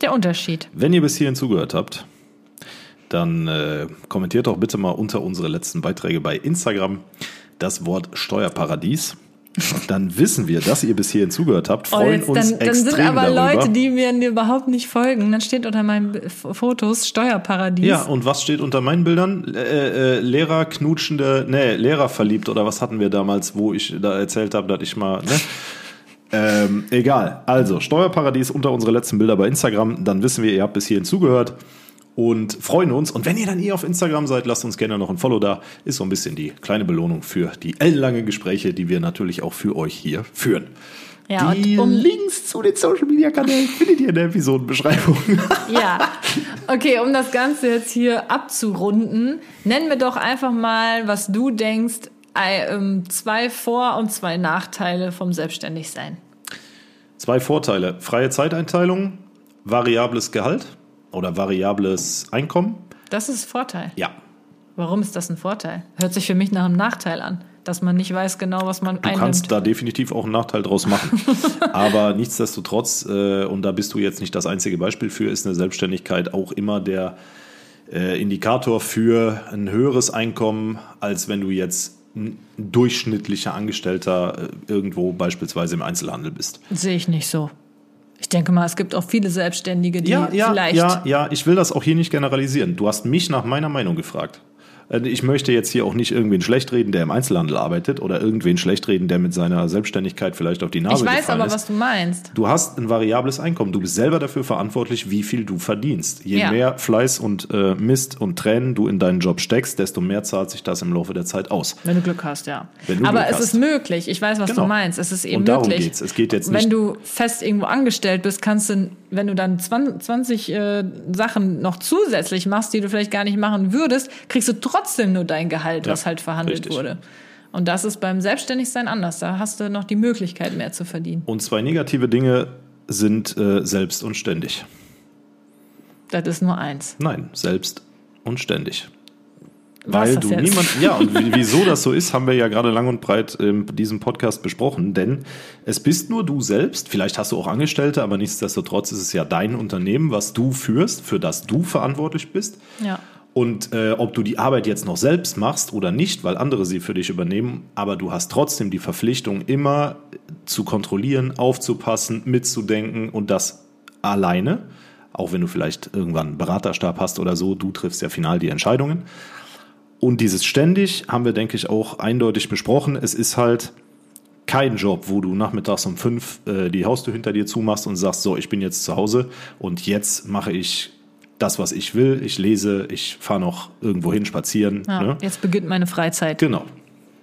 der Unterschied. wenn ihr bis hierhin zugehört habt, dann äh, kommentiert doch bitte mal unter unsere letzten Beiträge bei Instagram das Wort Steuerparadies. Dann wissen wir, dass ihr bis hierhin zugehört habt, Oh, freuen jetzt, uns dann, dann extrem sind aber darüber. Leute, die mir überhaupt nicht folgen. Dann steht unter meinen Fotos Steuerparadies. Ja, und was steht unter meinen Bildern? Äh, äh, Lehrer knutschende, nee, Lehrer verliebt oder was hatten wir damals, wo ich da erzählt habe, dass ich mal, ne? ähm, egal. Also, Steuerparadies unter unsere letzten Bilder bei Instagram, dann wissen wir, ihr habt bis hierhin zugehört und freuen uns. Und wenn ihr dann eh auf Instagram seid, lasst uns gerne noch ein Follow da. Ist so ein bisschen die kleine Belohnung für die ellenlangen Gespräche, die wir natürlich auch für euch hier führen. Ja, die und um, Links zu den Social Media Kanälen findet ihr in der Episodenbeschreibung. ja. Okay, um das Ganze jetzt hier abzurunden, nenn mir doch einfach mal, was du denkst, äh, ähm, zwei Vor- und zwei Nachteile vom Selbstständigsein. Zwei Vorteile. Freie Zeiteinteilung, variables Gehalt oder variables Einkommen. Das ist Vorteil. Ja. Warum ist das ein Vorteil? Hört sich für mich nach einem Nachteil an, dass man nicht weiß genau, was man Du einnimmt. kannst da definitiv auch einen Nachteil draus machen. Aber nichtsdestotrotz, äh, und da bist du jetzt nicht das einzige Beispiel für, ist eine Selbstständigkeit auch immer der äh, Indikator für ein höheres Einkommen, als wenn du jetzt ein durchschnittlicher Angestellter äh, irgendwo beispielsweise im Einzelhandel bist. Sehe ich nicht so. Ich denke mal, es gibt auch viele Selbstständige, die Ja, ja, vielleicht. ja, ja, ich will das auch hier nicht generalisieren. Du hast mich nach meiner Meinung gefragt. Äh, Ich möchte jetzt hier auch nicht irgendwen schlecht reden, der im Einzelhandel arbeitet oder irgendwen schlecht reden, der mit seiner Selbstständigkeit vielleicht auf die Nase ich weiß gefallen aber, ist. was du meinst. Du hast ein variables Einkommen. Du bist selber dafür verantwortlich, wie viel du verdienst. Je Ja. mehr Fleiß und äh, Mist und Tränen du in deinen Job steckst, desto mehr zahlt sich das im Laufe der Zeit aus. Wenn du Glück hast, ja. Wenn du Aber Glück es hast. ist möglich. Ich weiß, was Genau. du meinst. Es ist eben Und darum möglich. geht's. Es geht jetzt Wenn nicht- du fest irgendwo angestellt bist, kannst du, wenn du dann 20, 20 äh, Sachen noch zusätzlich machst, die du vielleicht gar nicht machen würdest, kriegst du trotzdem nur dein Gehalt, Ja, was halt verhandelt richtig. wurde. Und das ist beim Selbstständigsein anders. Da hast du noch die Möglichkeit, mehr zu verdienen. Und zwei negative Dinge sind äh, selbst und ständig. Das ist nur eins. Nein, selbst und ständig. Weil du jetzt? niemand, ja, und wie- wieso das so ist, haben wir ja gerade lang und breit in diesem Podcast besprochen. Denn es bist nur du selbst. Vielleicht hast du auch Angestellte, aber nichtsdestotrotz ist es ja dein Unternehmen, was du führst, für das du verantwortlich bist. Ja. Und äh, ob du die Arbeit jetzt noch selbst machst oder nicht, weil andere sie für dich übernehmen, aber du hast trotzdem die Verpflichtung, immer zu kontrollieren, aufzupassen, mitzudenken und das alleine. Auch wenn du vielleicht irgendwann einen Beraterstab hast oder so, du triffst ja final die Entscheidungen. Und dieses ständig haben wir, denke ich, auch eindeutig besprochen. Es ist halt kein Job, wo du nachmittags um fünf äh, die Haustür hinter dir zumachst und sagst, so, ich bin jetzt zu Hause und jetzt mache ich das, was ich will. Ich lese, ich fahre noch irgendwo hin spazieren. ja. Ne? Jetzt beginnt meine Freizeit. Genau.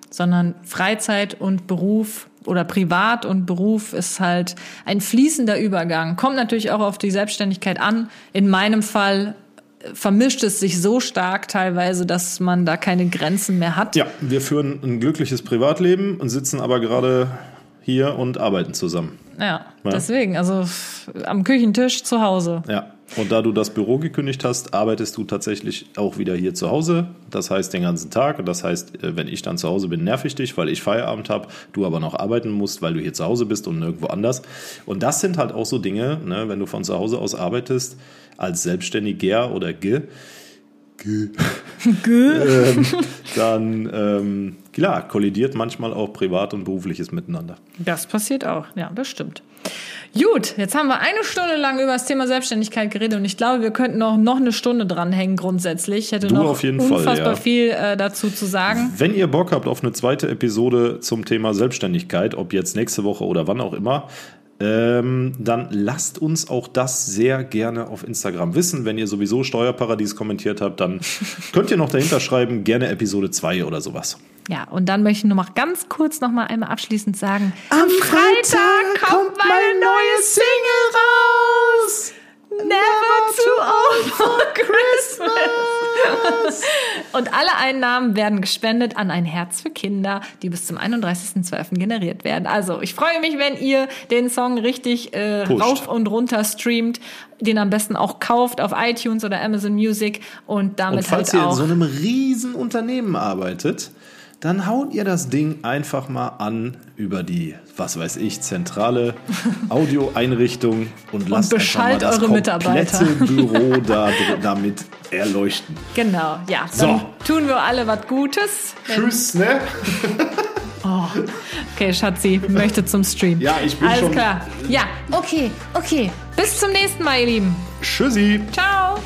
Sondern Freizeit und Beruf oder privat und Beruf ist halt ein fließender Übergang. Kommt natürlich auch auf die Selbstständigkeit an. In meinem Fall vermischt es sich so stark teilweise, dass man da keine Grenzen mehr hat. Ja, wir führen ein glückliches Privatleben und sitzen aber gerade hier und arbeiten zusammen. Ja, ja, deswegen, also am Küchentisch zu Hause. Ja, und da du das Büro gekündigt hast, arbeitest du tatsächlich auch wieder hier zu Hause. Das heißt den ganzen Tag. Das heißt, äh, wenn ich dann zu Hause bin, nerv ich dich, weil ich Feierabend habe, du aber noch arbeiten musst, weil du hier zu Hause bist und nirgendwo anders. Und das sind halt auch so Dinge, ne, wenn du von zu Hause aus arbeitest, als Selbstständiger oder G, G. ähm, dann ähm, klar, kollidiert manchmal auch Privat und Berufliches miteinander. Das passiert auch, ja, das stimmt. Gut, jetzt haben wir eine Stunde lang über das Thema Selbstständigkeit geredet und ich glaube, wir könnten noch, noch eine Stunde dranhängen grundsätzlich. Ich hätte du noch unfassbar Fall, ja. viel äh, dazu zu sagen. Wenn ihr Bock habt auf eine zweite Episode zum Thema Selbstständigkeit, ob jetzt nächste Woche oder wann auch immer, ähm, dann lasst uns auch das sehr gerne auf Instagram wissen. Wenn ihr sowieso Steuerparadies kommentiert habt, dann könnt ihr noch dahinter schreiben, gerne Episode 2 oder sowas. Ja, und dann möchte ich nur noch ganz kurz noch mal einmal abschließend sagen, am Freitag kommt meine neue Single raus! Never too old for Christmas. Und alle Einnahmen werden gespendet an ein Herz für Kinder, die bis zum 31.12. generiert werden. Also ich freue mich, wenn ihr den Song richtig äh, rauf und runter streamt, den am besten auch kauft auf iTunes oder Amazon Music und damit und falls halt ihr in so einem riesen Unternehmen arbeitet, dann haut ihr das Ding einfach mal an über die, was weiß ich, zentrale Audioeinrichtung und lasst und einfach mal das eure Mitarbeiter. Büro da, damit erleuchten. Genau, ja. Dann so. tun wir alle was Gutes. Tschüss, ne? Oh. Okay, Schatzi, möchte zum Stream. Ja, ich bin Alles schon. Alles klar. Ja, okay, okay. Bis zum nächsten Mal, ihr Lieben. Tschüssi. Ciao.